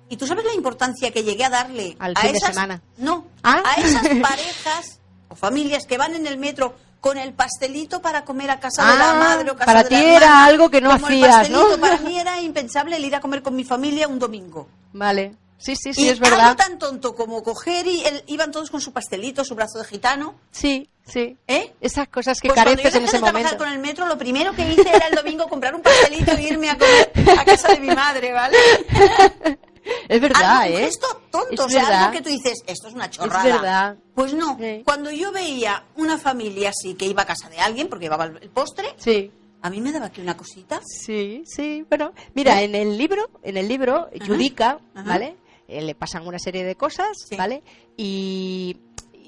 ¿Y tú sabes la importancia que llegué a darle Al a fin de esas, semana. No, Ah. a esas parejas o familias que van en el metro con el pastelito para comer a casa de la Ah, madre o casa para de ti la era hermana? algo que no Como el hacías, ¿no? Para mí era impensable el ir a comer con mi familia un domingo. Vale, sí, sí, sí, y es verdad. algo tan tonto como coger y el- iban todos con su pastelito, su brazo de gitano. Sí, sí. ¿Eh? Esas cosas que Pues cuando yo careces en ese de trabajar momento. con el metro, lo primero que hice era el domingo comprar un pastelito e irme a comer a casa de mi madre, ¿vale? Es verdad, algo, ¿eh? gesto tonto, Es o sea, verdad. algo que tú dices, esto es una chorrada. verdad. Pues no, Sí. cuando yo veía una familia así que iba a casa de alguien porque llevaba el postre, Sí. a mí me daba aquí una cosita. Sí, sí, bueno, mira, en el libro, en el libro, Judica, ajá. ¿vale? Eh, le pasan una serie de cosas, Sí. ¿vale? Y,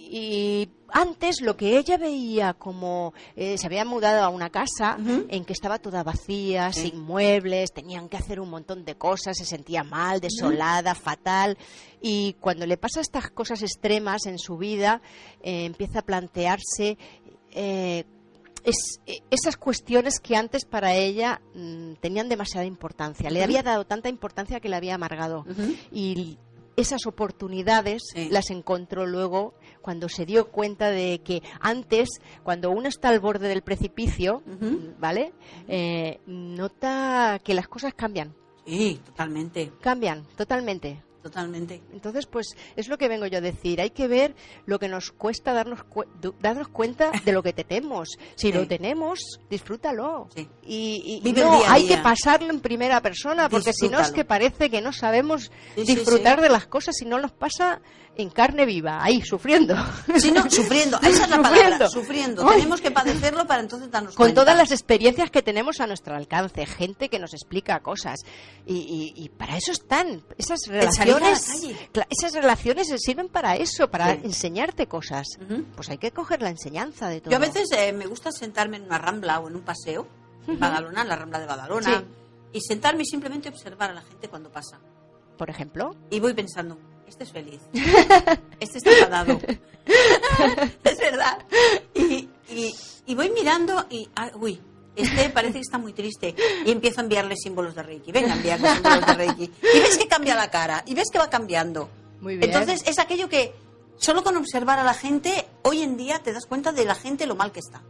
y antes lo que ella veía como eh, se había mudado a una casa en que estaba toda vacía, Sí. sin muebles, tenían que hacer un montón de cosas, se sentía mal, desolada, fatal. Y cuando le pasa estas cosas extremas en su vida, eh, empieza a plantearse eh, es- esas cuestiones que antes para ella mm, tenían demasiada importancia. Le había dado tanta importancia que le había amargado. Y esas oportunidades Sí. las encontró luego cuando se dio cuenta de que antes, cuando uno está al borde del precipicio. ¿vale? Eh, nota que las cosas cambian, Sí, totalmente, cambian totalmente. Totalmente. Entonces, pues es lo que vengo yo a decir. Hay que ver lo que nos cuesta darnos, du- darnos cuenta de lo que tenemos. Si Sí. lo tenemos, disfrútalo. Sí. Y, no, día hay día. que pasarlo en primera persona, porque si no es que parece que no sabemos Sí, disfrutar de las cosas si no nos pasa en carne viva, ahí, sufriendo. Sí, no, sufriendo, esa es la palabra, Sufriendo. sufriendo. Ay. Tenemos que padecerlo para entonces darnos con cuenta. todas las experiencias que tenemos a nuestro alcance, gente que nos explica cosas. Y, y- y para eso están esas relaciones. Esas relaciones sirven para eso, para Sí. enseñarte cosas. Ujú. Pues hay que coger la enseñanza de todo. Yo a veces eh, me gusta sentarme en una rambla o en un paseo, en Badalona, en la rambla de Badalona, Sí. y sentarme y simplemente observar a la gente cuando pasa. Por ejemplo. Y voy pensando, este es feliz, este está enfadado. es verdad. Y, y- y voy mirando y, ah, uy, este parece que está muy triste. Y empiezo a enviarle símbolos de Reiki. Venga, enviarle símbolos de Reiki. Y ves que cambia la cara, y ves que va cambiando. Muy bien. Entonces es aquello que solo con observar a la gente, hoy en día te das cuenta de la gente lo mal que está.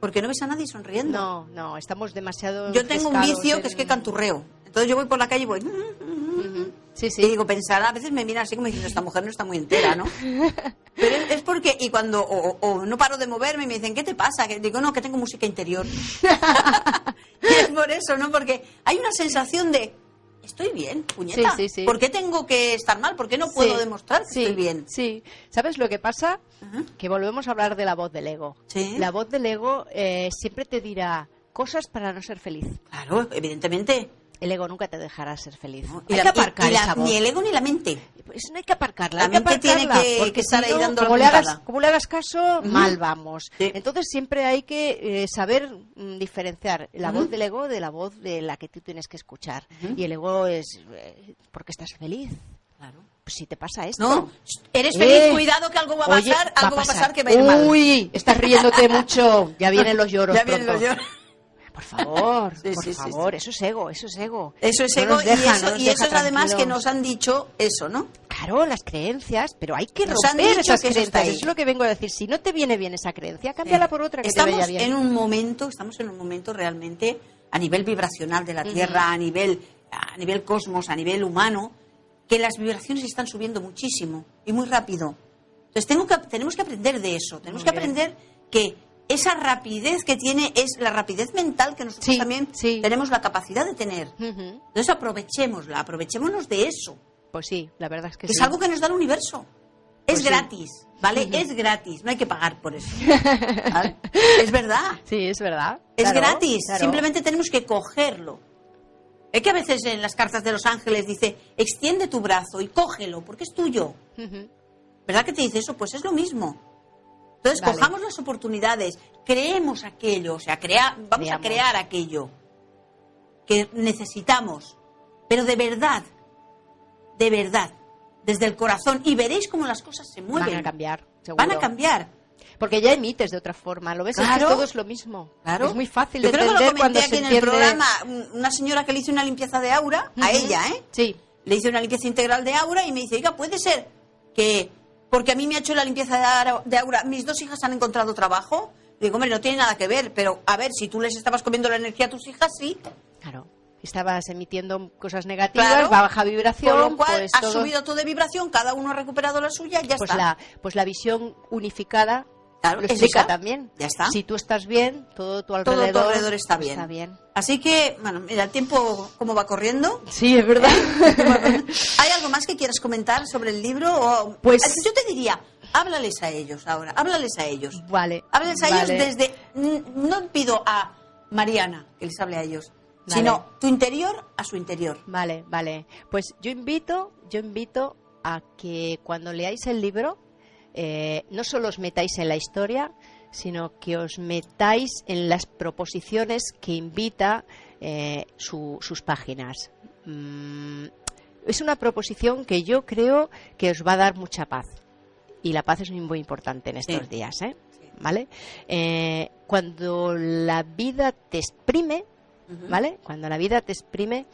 Porque no ves a nadie sonriendo. No, no, estamos demasiado. Yo tengo un vicio en- que es que canturreo. Entonces yo voy por la calle y voy... Ujú. Sí, Y sí. digo, pensar, a veces me miran así como diciendo, esta mujer no está muy entera, ¿no? Pero es, es porque, y cuando, o, no paro de moverme y me dicen, ¿qué te pasa? Que digo, no, que tengo música interior. y es por eso, ¿no? Porque hay una sensación de, estoy bien, puñeta. Sí, sí, sí. ¿Por qué tengo que estar mal? ¿Por qué no puedo Sí, demostrar que sí, estoy bien? Sí. ¿Sabes lo que pasa? Ajá. Que volvemos a hablar de la voz del ego. Sí. La voz del ego eh, siempre te dirá cosas para no ser feliz. Claro, evidentemente. El ego nunca te dejará ser feliz. ¿no? Hay la- que aparcar y la- esa voz. Ni el ego ni la mente. Pues no hay que aparcarla. La hay que mente tiene que- porque que estar ahí dando la como le, hagas, como le hagas caso, mal vamos. Sí. Entonces siempre hay que eh, saber mm, diferenciar la voz del ego de la voz de la que tú tienes que escuchar. Y el ego es eh, porque estás feliz. Claro. Pues si te pasa esto. No, eres feliz, Eh, cuidado que algo va a oye, pasar, algo va a pasar que va a ir Uy, mal. estás riéndote mucho. Ya vienen los lloros. Ya vienen pronto. los lloros. Por favor, Sí, por sí, sí, favor, eso es ego, eso es ego. Eso es No ego deja, y eso, y eso es además que nos han dicho eso, ¿no? Claro, las creencias, pero hay que Nos han romper dicho esas que creencias. Eso es lo que vengo a decir. Si no te viene bien esa creencia, cámbiala por otra que te estamos vaya bien. en un momento, estamos en un momento realmente a nivel vibracional de la Tierra, a nivel a nivel cosmos, a nivel humano, que las vibraciones están subiendo muchísimo y muy rápido. Entonces tengo que, tenemos que aprender de eso. Tenemos Muy que bien. aprender que esa rapidez que tiene es la rapidez mental que nosotros Sí, también sí. tenemos la capacidad de tener. Ujú. Entonces aprovechémosla, aprovechémonos de eso. Pues sí, la verdad es que que sí. es algo que nos da el universo. Es Pues gratis, ¿vale? Es gratis, no hay que pagar por eso. ¿vale? Es verdad, Sí, es verdad. es Claro, gratis, claro. simplemente tenemos que cogerlo. Es que a veces en las cartas de los ángeles dice, extiende tu brazo y cógelo, porque es tuyo. ¿Verdad que te dice eso? Pues es lo mismo. Entonces, Vale. cojamos las oportunidades, creemos aquello, o sea, crea, vamos a crear aquello que necesitamos, pero de verdad, de verdad, desde el corazón, y veréis cómo las cosas se mueven. Van a cambiar, seguro. Van a cambiar. Porque ya emites de otra forma, ¿lo ves? Es Claro. que todo es lo mismo. Claro. Es muy fácil Yo de creo que lo entender cuando comenté se aquí en el entiende... programa, un- una señora que le hizo una limpieza de aura, a ella, ¿eh? Sí. Le hice una limpieza integral de aura y me dice, oiga, puede ser que, porque a mí me ha hecho la limpieza de aura, mis dos hijas han encontrado trabajo. Digo, hombre, no tiene nada que ver, pero a ver, si tú les estabas comiendo la energía a tus hijas, sí. Claro. Estabas emitiendo cosas negativas, Claro. baja vibración, Por lo cual, pues todo- subido todo de vibración, cada uno ha recuperado la suya, ya pues está. la pues la visión unificada Claro, lo explica esa. también. Ya está. Si tú estás bien, todo tu Todo alrededor, tu alrededor está bien. Está bien. Así que, bueno, mira, el tiempo cómo va corriendo. Sí, es verdad. ¿Hay algo más que quieras comentar sobre el libro? O- Pues- yo te diría, háblales a ellos ahora, háblales a ellos. vale. Háblales a vale. ellos desde. No pido a Mariana que les hable a ellos, Vale. sino tu interior a su interior. Vale, vale. Pues yo invito, yo invito a que cuando leáis el libro eh, no solo os metáis en la historia, sino que os metáis en las proposiciones que invita eh, su- sus páginas. Mm, es una proposición que yo creo que os va a dar mucha paz. Y la paz es muy, importante en estos Sí. días, ¿eh? ¿Vale? Eh, cuando la vida te exprime, ¿vale? Cuando la vida te exprime,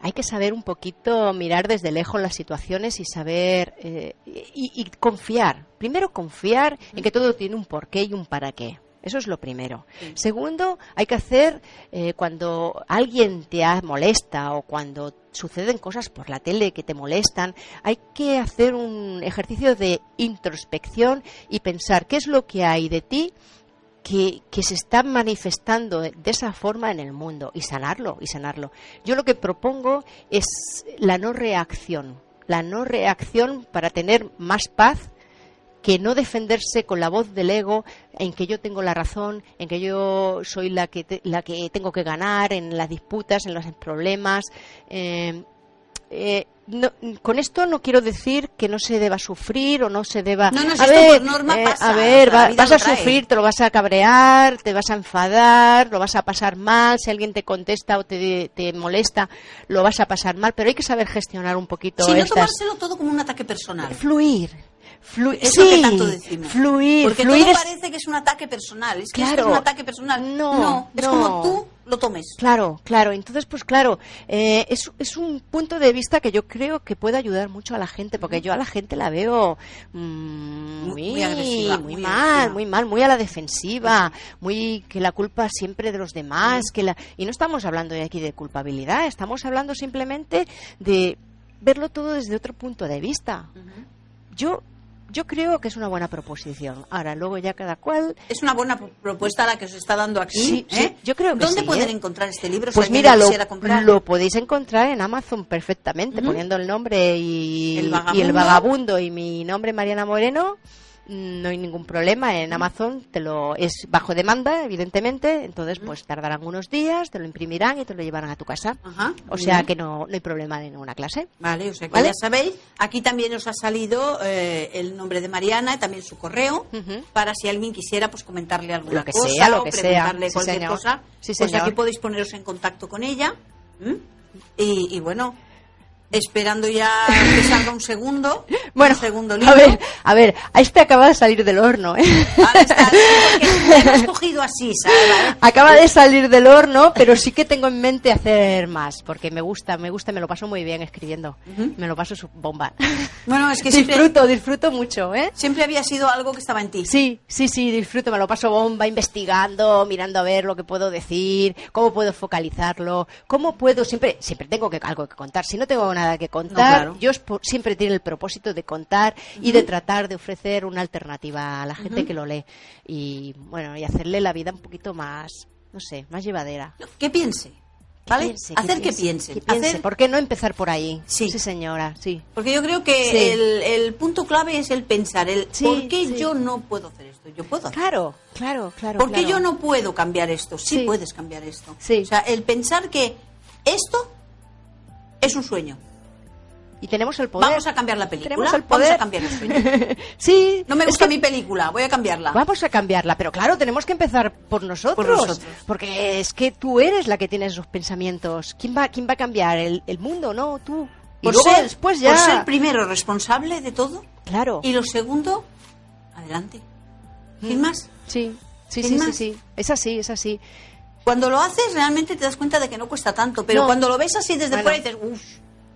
hay que saber un poquito mirar desde lejos las situaciones y saber eh, y, y confiar. Primero confiar en que todo tiene un porqué y un para qué. Eso es lo primero. Segundo, hay que hacer eh, cuando alguien te molesta o cuando suceden cosas por la tele que te molestan, hay que hacer un ejercicio de introspección y pensar qué es lo que hay de ti que, se está manifestando de esa forma en el mundo y sanarlo, y sanarlo. Yo lo que propongo es la no reacción, la no reacción para tener más paz que no defenderse con la voz del ego en que yo tengo la razón, en que yo soy la que, te- la que tengo que ganar en las disputas, en los problemas. eh, eh, no- con esto no quiero decir que no se deba sufrir o no se deba. No, no, si a ver, norma eh, pasa, a ver, va- vas a sufrir, te lo vas a cabrear, te vas a enfadar, lo vas a pasar mal. Si alguien te contesta o te, te molesta, lo vas a pasar mal. Pero hay que saber gestionar un poquito Si no estas. tomárselo todo como un ataque personal. Fluir. Fluir. Eso sí, que tanto decimos. Fluir. Porque fluir todo es- parece que es un ataque personal. Es que Claro. es un ataque personal. No, es no. como tú lo tomes. Claro, claro. Entonces, pues claro, eh, es, es un punto de vista que yo creo que puede ayudar mucho a la gente, porque yo a la gente la veo mm, muy, muy agresiva, muy muy mal, agresiva. muy mal, muy a la defensiva, muy que la culpa siempre de los demás, que la y no estamos hablando de aquí de culpabilidad, estamos hablando simplemente de verlo todo desde otro punto de vista. Yo yo creo que es una buena proposición. Ahora, luego ya cada cual Es una buena pro- propuesta la que os está dando aquí. Sí, sí, ¿eh? yo creo que ¿Dónde sí, pueden ¿eh? encontrar este libro? Pues mira, lo podéis encontrar en Amazon perfectamente, poniendo el nombre y El y vagabundo. el vagabundo y mi nombre Mariana Moreno. No hay ningún problema en Amazon, te lo es bajo demanda, evidentemente, entonces pues tardarán unos días, te lo imprimirán y te lo llevarán a tu casa. Ajá, O sea bien. que no, no hay problema en ninguna clase. Vale, o sea que ¿Vale? ya sabéis. Aquí también os ha salido eh, el nombre de Mariana y también su correo para si alguien quisiera pues comentarle alguna Lo que cosa sea, lo o que sea. preguntarle Sí, cualquier señor. cosa. Sí, pues señor. aquí podéis poneros en contacto con ella. Y, y bueno, esperando ya que salga un segundo. Bueno, un segundo libro. a ver, a ver, este acaba de salir del horno, ¿eh? Ahora está, porque cogido así, ¿sabes? Acaba de salir del horno, pero sí que tengo en mente hacer más, porque me gusta, me gusta, me lo paso muy bien escribiendo. Me lo paso su bomba. Bueno, es que siempre, disfruto, disfruto mucho, ¿eh? siempre había sido algo que estaba en ti. Sí, sí, sí, disfruto, me lo paso bomba investigando, mirando a ver lo que puedo decir, cómo puedo focalizarlo, cómo puedo, siempre, siempre tengo que, algo que contar. Si no tengo nada que contar, claro. yo siempre tiene el propósito de contar y de tratar de ofrecer una alternativa a la gente que lo lee. Y bueno, y hacerle la vida un poquito más, no sé, más llevadera. Que piense, ¿vale? piense, Hacer que piense. que piense. Hacer- ¿Por qué no empezar por ahí? Sí. señora, sí. Porque yo creo que Sí. el, el punto clave es el pensar, el Sí, ¿por qué sí. yo no puedo hacer esto? Yo puedo hacer. Claro, claro, claro. ¿Por qué claro. yo no puedo cambiar esto? Sí, Sí. puedes cambiar esto. Sí. O sea, el pensar que esto es un sueño. Y tenemos el poder. Vamos a cambiar la película. Tenemos el Vamos poder. a cambiar el sueño. sí. No me es gusta que mi película, voy a cambiarla. Vamos a cambiarla, pero claro, tenemos que empezar por nosotros. Por nosotros. Porque es que tú eres la que tiene esos pensamientos. ¿Quién va, quién va a cambiar? ¿El, el mundo? No, tú. Y Por luego ser, después ya. por ser primero responsable de todo Claro. y lo segundo, adelante. Sin más. Sí, sí, sí, sí, sí. Es así, es así. Cuando lo haces realmente te das cuenta de que no cuesta tanto, pero No. cuando lo ves así desde Bueno. fuera dices, uff,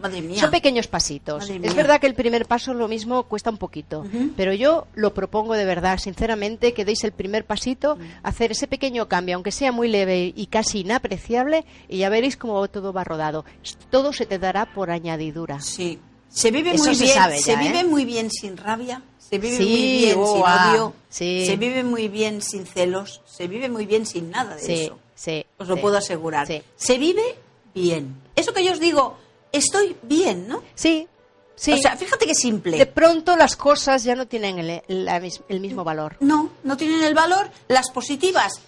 madre mía. Son pequeños pasitos. Es verdad que el primer paso lo mismo cuesta un poquito, pero yo lo propongo de verdad, sinceramente, que deis el primer pasito, Mm. hacer ese pequeño cambio, aunque sea muy leve y casi inapreciable, y ya veréis cómo todo va rodado. Todo se te dará por añadidura. Sí. Se vive Eso muy se bien, sabe se ya, vive ¿eh? muy bien sin rabia, se vive Sí, muy bien sin odio, sí. se vive muy bien sin celos, se vive muy bien sin nada de Sí, eso. Sí. Os lo sí. puedo asegurar. Sí. Se vive bien. Eso que yo os digo, estoy bien, ¿no? Sí, sí. O sea, fíjate qué simple. de pronto las cosas ya no tienen el, mis- el mismo valor. No, no tienen el valor. Las positivas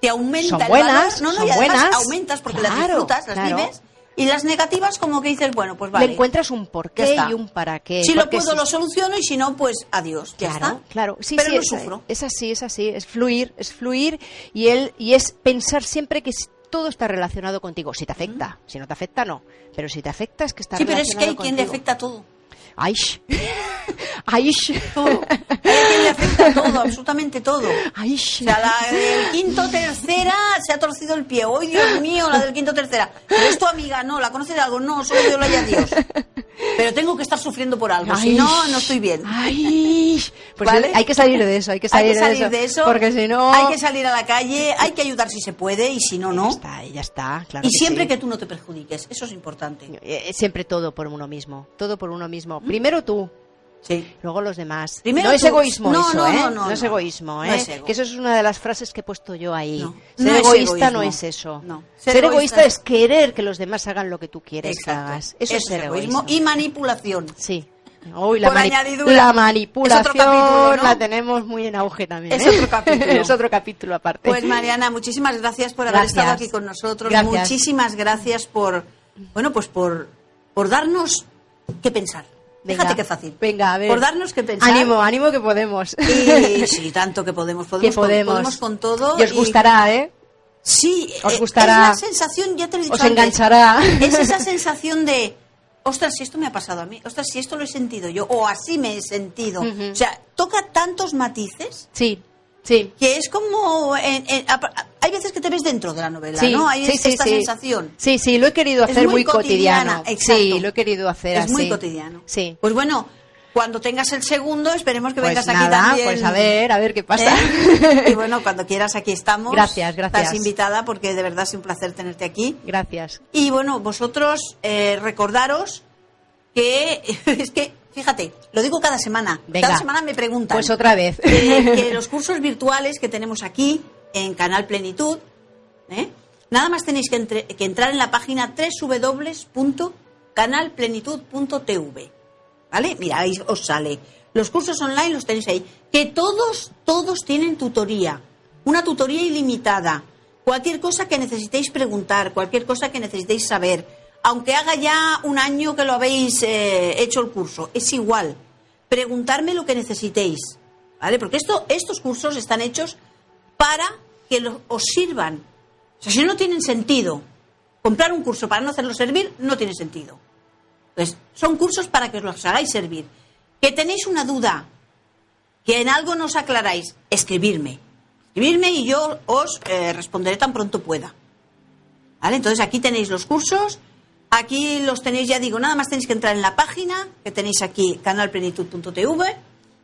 te aumentan Son el buenas, valor. No, no, son y además buenas. aumentas porque las Claro, disfrutas, las claro. vives. Y las negativas como que dices, bueno, pues vale. Le encuentras un porqué y un para qué. Si lo puedo, si- lo soluciono y si no, pues adiós. Ya Claro, está. claro. Sí, Pero sí, no es, sufro. es así, es así. Es fluir, es fluir y, él, y es pensar siempre que todo está relacionado contigo. Si te afecta, si no te afecta, no. Pero si te afecta, es que está Sí, pero es que hay relacionado quien le contigo. afecta todo. ¡Ay! ¡Ay! Todo. Hay le afecta todo, absolutamente todo. ¡Ay! O sea, la del quinto tercera se ha torcido el pie. ¡Ay, Dios mío, la del quinto tercera! Es tu amiga, no, la conoces de algo, no, solo Dios la haya Dios. Pero tengo que estar sufriendo por algo, si no, no estoy bien. ¡Ay! Pues ¿Vale? hay que salir de eso, hay que salir, hay que salir de eso, Porque si no. hay que salir a la calle, hay que ayudar si se puede y si no, Ya no. está, ya está, claro. Y siempre sí. que tú no te perjudiques, eso es importante. Eh, Siempre todo por uno mismo, todo por uno mismo. Primero tú, Sí. luego los demás. Primero no es egoísmo No, eso, no, ¿eh? no, no, es egoísmo, ¿eh? es ego. Que eso es una de las frases que he puesto yo ahí. Ser egoísta no es eso. Ser, Ser egoísta, egoísta- es querer que los demás hagan lo que tú quieres que hagas. Eso, es ser egoísmo y manipulación. Sí. Uy, la, mani- añadidura. la manipulación capítulo, ¿no? la tenemos muy en auge también. Es ¿eh? otro capítulo. es otro capítulo aparte. Pues Mariana, muchísimas gracias por haber estado aquí con nosotros. Gracias. Muchísimas gracias por, bueno, pues por, por darnos qué pensar. Venga, Fíjate qué fácil. Venga, a ver. Por darnos qué pensar. Ánimo, ánimo que podemos. Y sí, tanto que podemos. Podemos, que con- podemos. podemos con todo. Y os gustará, ¿eh? Sí, Os eh, gustará. Es la sensación, ya te lo he dicho Os antes, enganchará. Es esa sensación de, ostras, si esto me ha pasado a mí, ostras, si esto lo he sentido yo, o así me he sentido. O sea, toca tantos matices Sí, sí. que es como, en- en- hay veces que te ves dentro de la novela, Sí, ¿no? Hay sí, esta sí. sensación. Sí, sí, lo he querido Es hacer muy muy, cotidiano. exacto. Sí, lo he querido hacer Es así. muy cotidiano. Sí. Pues bueno, cuando tengas el segundo, esperemos que Pues vengas aquí nada, también. pues a ver, a ver qué pasa. ¿Eh? Y bueno, cuando quieras, aquí estamos. Gracias, gracias. Estás invitada porque de verdad es un placer tenerte aquí. Gracias. Y bueno, vosotros eh, recordaros que es que, fíjate, lo digo cada semana. Venga. Cada semana me preguntan. Pues otra vez. que los cursos virtuales que tenemos aquí en Canal Plenitud, ¿eh? nada más tenéis que, entre- que entrar en la página www.canalplenitud.tv. ¿Vale? Mira, ahí os sale. Los cursos online los tenéis ahí. Que todos, todos tienen tutoría. Una tutoría ilimitada. Cualquier cosa que necesitéis preguntar, cualquier cosa que necesitéis saber. Aunque haga ya un año que lo habéis eh, hecho el curso, es igual. Preguntarme lo que necesitéis. ¿Vale? Porque esto, estos cursos están hechos para que os sirvan. O sea, si no tienen sentido, comprar un curso para no hacerlo servir, no tiene sentido. Pues son cursos para que os los hagáis servir. Que tenéis una duda, que en algo nos aclaráis, escribirme. Escribirme y yo os eh, responderé tan pronto pueda. ¿Vale? Entonces aquí tenéis los cursos, aquí los tenéis, ya digo, nada más tenéis que entrar en la página que tenéis aquí, canalplenitud.tv,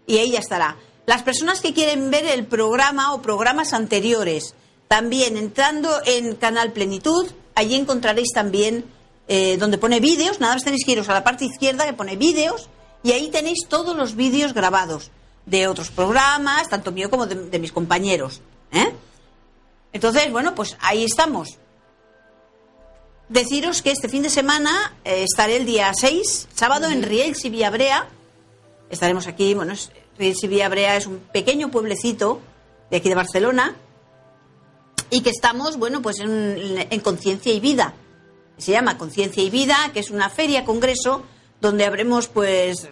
y ahí ya estará. Las personas que quieren ver el programa o programas anteriores, también entrando en Canal Plenitud, allí encontraréis también eh, donde pone vídeos, nada más tenéis que iros a la parte izquierda que pone vídeos, y ahí tenéis todos los vídeos grabados de otros programas, tanto mío como de, mis compañeros. ¿eh? Entonces, bueno, pues ahí estamos. Deciros que este fin de semana eh, estaré el día 6, sábado, en Riells y Villabrea. Estaremos aquí, bueno, Riells y Villabrea es un pequeño pueblecito de aquí de Barcelona y que estamos, bueno, pues en, en Conciencia y Vida. Se llama Conciencia y Vida, que es una feria, congreso, donde habremos, pues,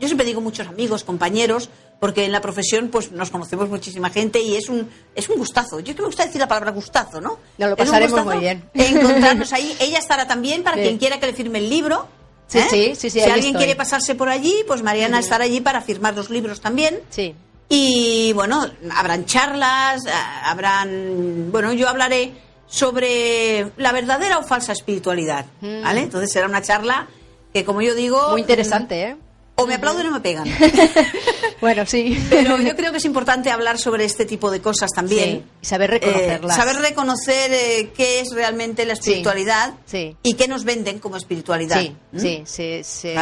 yo siempre digo muchos amigos, compañeros, porque en la profesión pues nos conocemos muchísima gente y es un es un gustazo. Yo que me gusta decir la palabra gustazo, ¿no? Nos lo pasaremos muy bien. Encontrarnos ahí. Ella estará también para quien quiera que le firme el libro. Sí, ¿eh? sí, sí, Si alguien quiere pasarse por allí, pues Mariana estará allí para firmar los libros también. Sí. Y bueno, habrán charlas, habrán. Bueno, yo hablaré sobre la verdadera o falsa espiritualidad. Mm. ¿Vale? Entonces será una charla que, como yo digo. Muy interesante, ¿eh? O me aplauden o me pegan. bueno, sí. Pero yo creo que es importante hablar sobre este tipo de cosas también. y saber reconocerlas. Eh, saber reconocer eh, qué es realmente la espiritualidad y qué nos venden como espiritualidad. Sí, ¿Mm? sí, sí,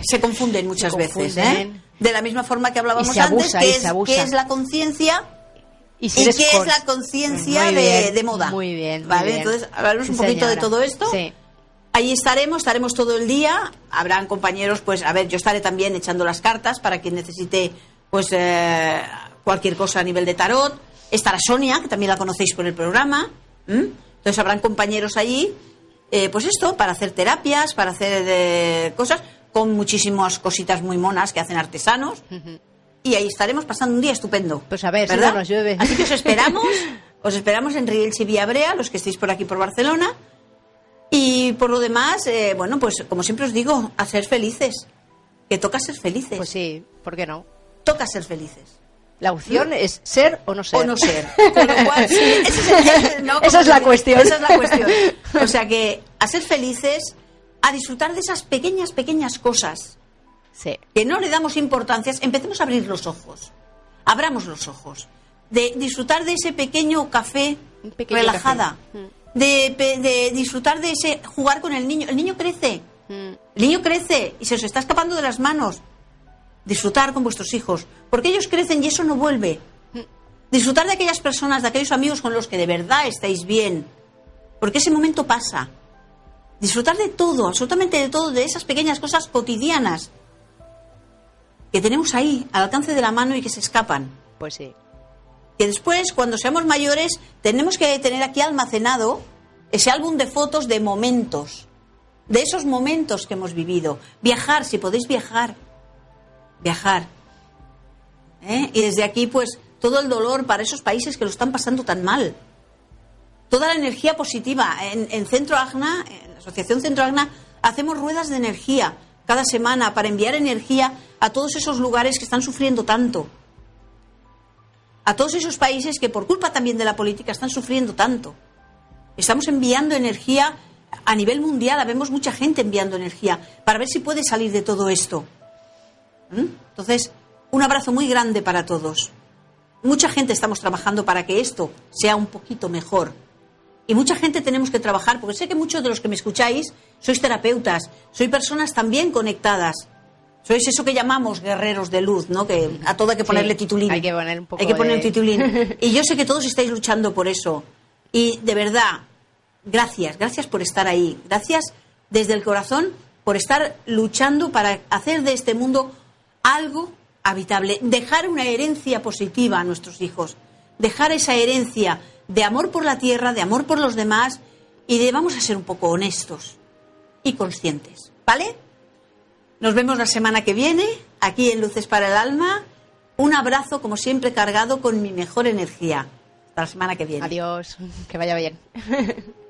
Se confunden muchas veces. ¿eh? De la misma forma que hablábamos antes, que es, qué es la conciencia y, qué es la conciencia de, moda. Muy bien. ¿Vale? Entonces, hablaremos un poquito de todo esto. Sí. Ahí estaremos, estaremos todo el día. Habrán compañeros, pues, a ver, yo estaré también echando las cartas para quien necesite, pues, eh, cualquier cosa a nivel de tarot. Estará Sonia, que también la conocéis por el programa. Entonces habrán compañeros allí, eh, pues esto, para hacer terapias, para hacer eh, cosas, con muchísimas cositas muy monas que hacen artesanos. Y ahí estaremos pasando un día estupendo. Pues a ver, ¿verdad? nos llueve. Así que os esperamos, os esperamos en Riells y Villabrea, los que estéis por aquí por Barcelona. Y por lo demás, eh, bueno, pues como siempre os digo, a ser felices. Que toca ser felices. Pues sí, ¿por qué no? Toca ser felices. La opción es ser o no ser. O no ser. Con lo cual, esa es la cuestión. Esa es la cuestión. O sea que a ser felices, a disfrutar de esas pequeñas, pequeñas cosas. Sí. Que no le damos importancia, empecemos a abrir los ojos. Abramos los ojos. De disfrutar de ese pequeño café relajada. Mm de, disfrutar de ese jugar con el niño. El niño crece. Mm. El niño crece y se os está escapando de las manos. Disfrutar con vuestros hijos. Porque ellos crecen y eso no vuelve. Mm. Disfrutar de aquellas personas, de aquellos amigos con los que de verdad estáis bien. Porque ese momento pasa. Disfrutar de todo, absolutamente de todo, de esas pequeñas cosas cotidianas que tenemos ahí, al alcance de la mano y que se escapan. Pues sí que después, cuando seamos mayores, tenemos que tener aquí almacenado ese álbum de fotos de momentos, de esos momentos que hemos vivido. Viajar, si podéis viajar, viajar. ¿Eh? Y desde aquí, pues, todo el dolor para esos países que lo están pasando tan mal. Toda la energía positiva. En, en Centro Agna, en la Asociación Centro Agna, hacemos ruedas de energía cada semana para enviar energía a todos esos lugares que están sufriendo tanto a todos esos países que por culpa también de la política están sufriendo tanto. Estamos enviando energía a nivel mundial, vemos mucha gente enviando energía para ver si puede salir de todo esto. ¿Mm? Entonces, un abrazo muy grande para todos. Mucha gente estamos trabajando para que esto sea un poquito mejor. Y mucha gente tenemos que trabajar, porque sé que muchos de los que me escucháis sois terapeutas, sois personas también conectadas. Sois eso que llamamos guerreros de luz, ¿no? Que a todo hay que ponerle titulín. Hay que poner un poco Hay que poner un titulín. Y yo sé que todos estáis luchando por eso. Y de verdad, gracias, gracias por estar ahí. Gracias desde el corazón por estar luchando para hacer de este mundo algo habitable, dejar una herencia positiva a nuestros hijos, dejar esa herencia de amor por la tierra, de amor por los demás y de vamos a ser un poco honestos y conscientes, ¿vale? Nos vemos la semana que viene, aquí en Luces para el Alma. Un abrazo, como siempre, cargado con mi mejor energía. Hasta la semana que viene. Adiós, que vaya bien.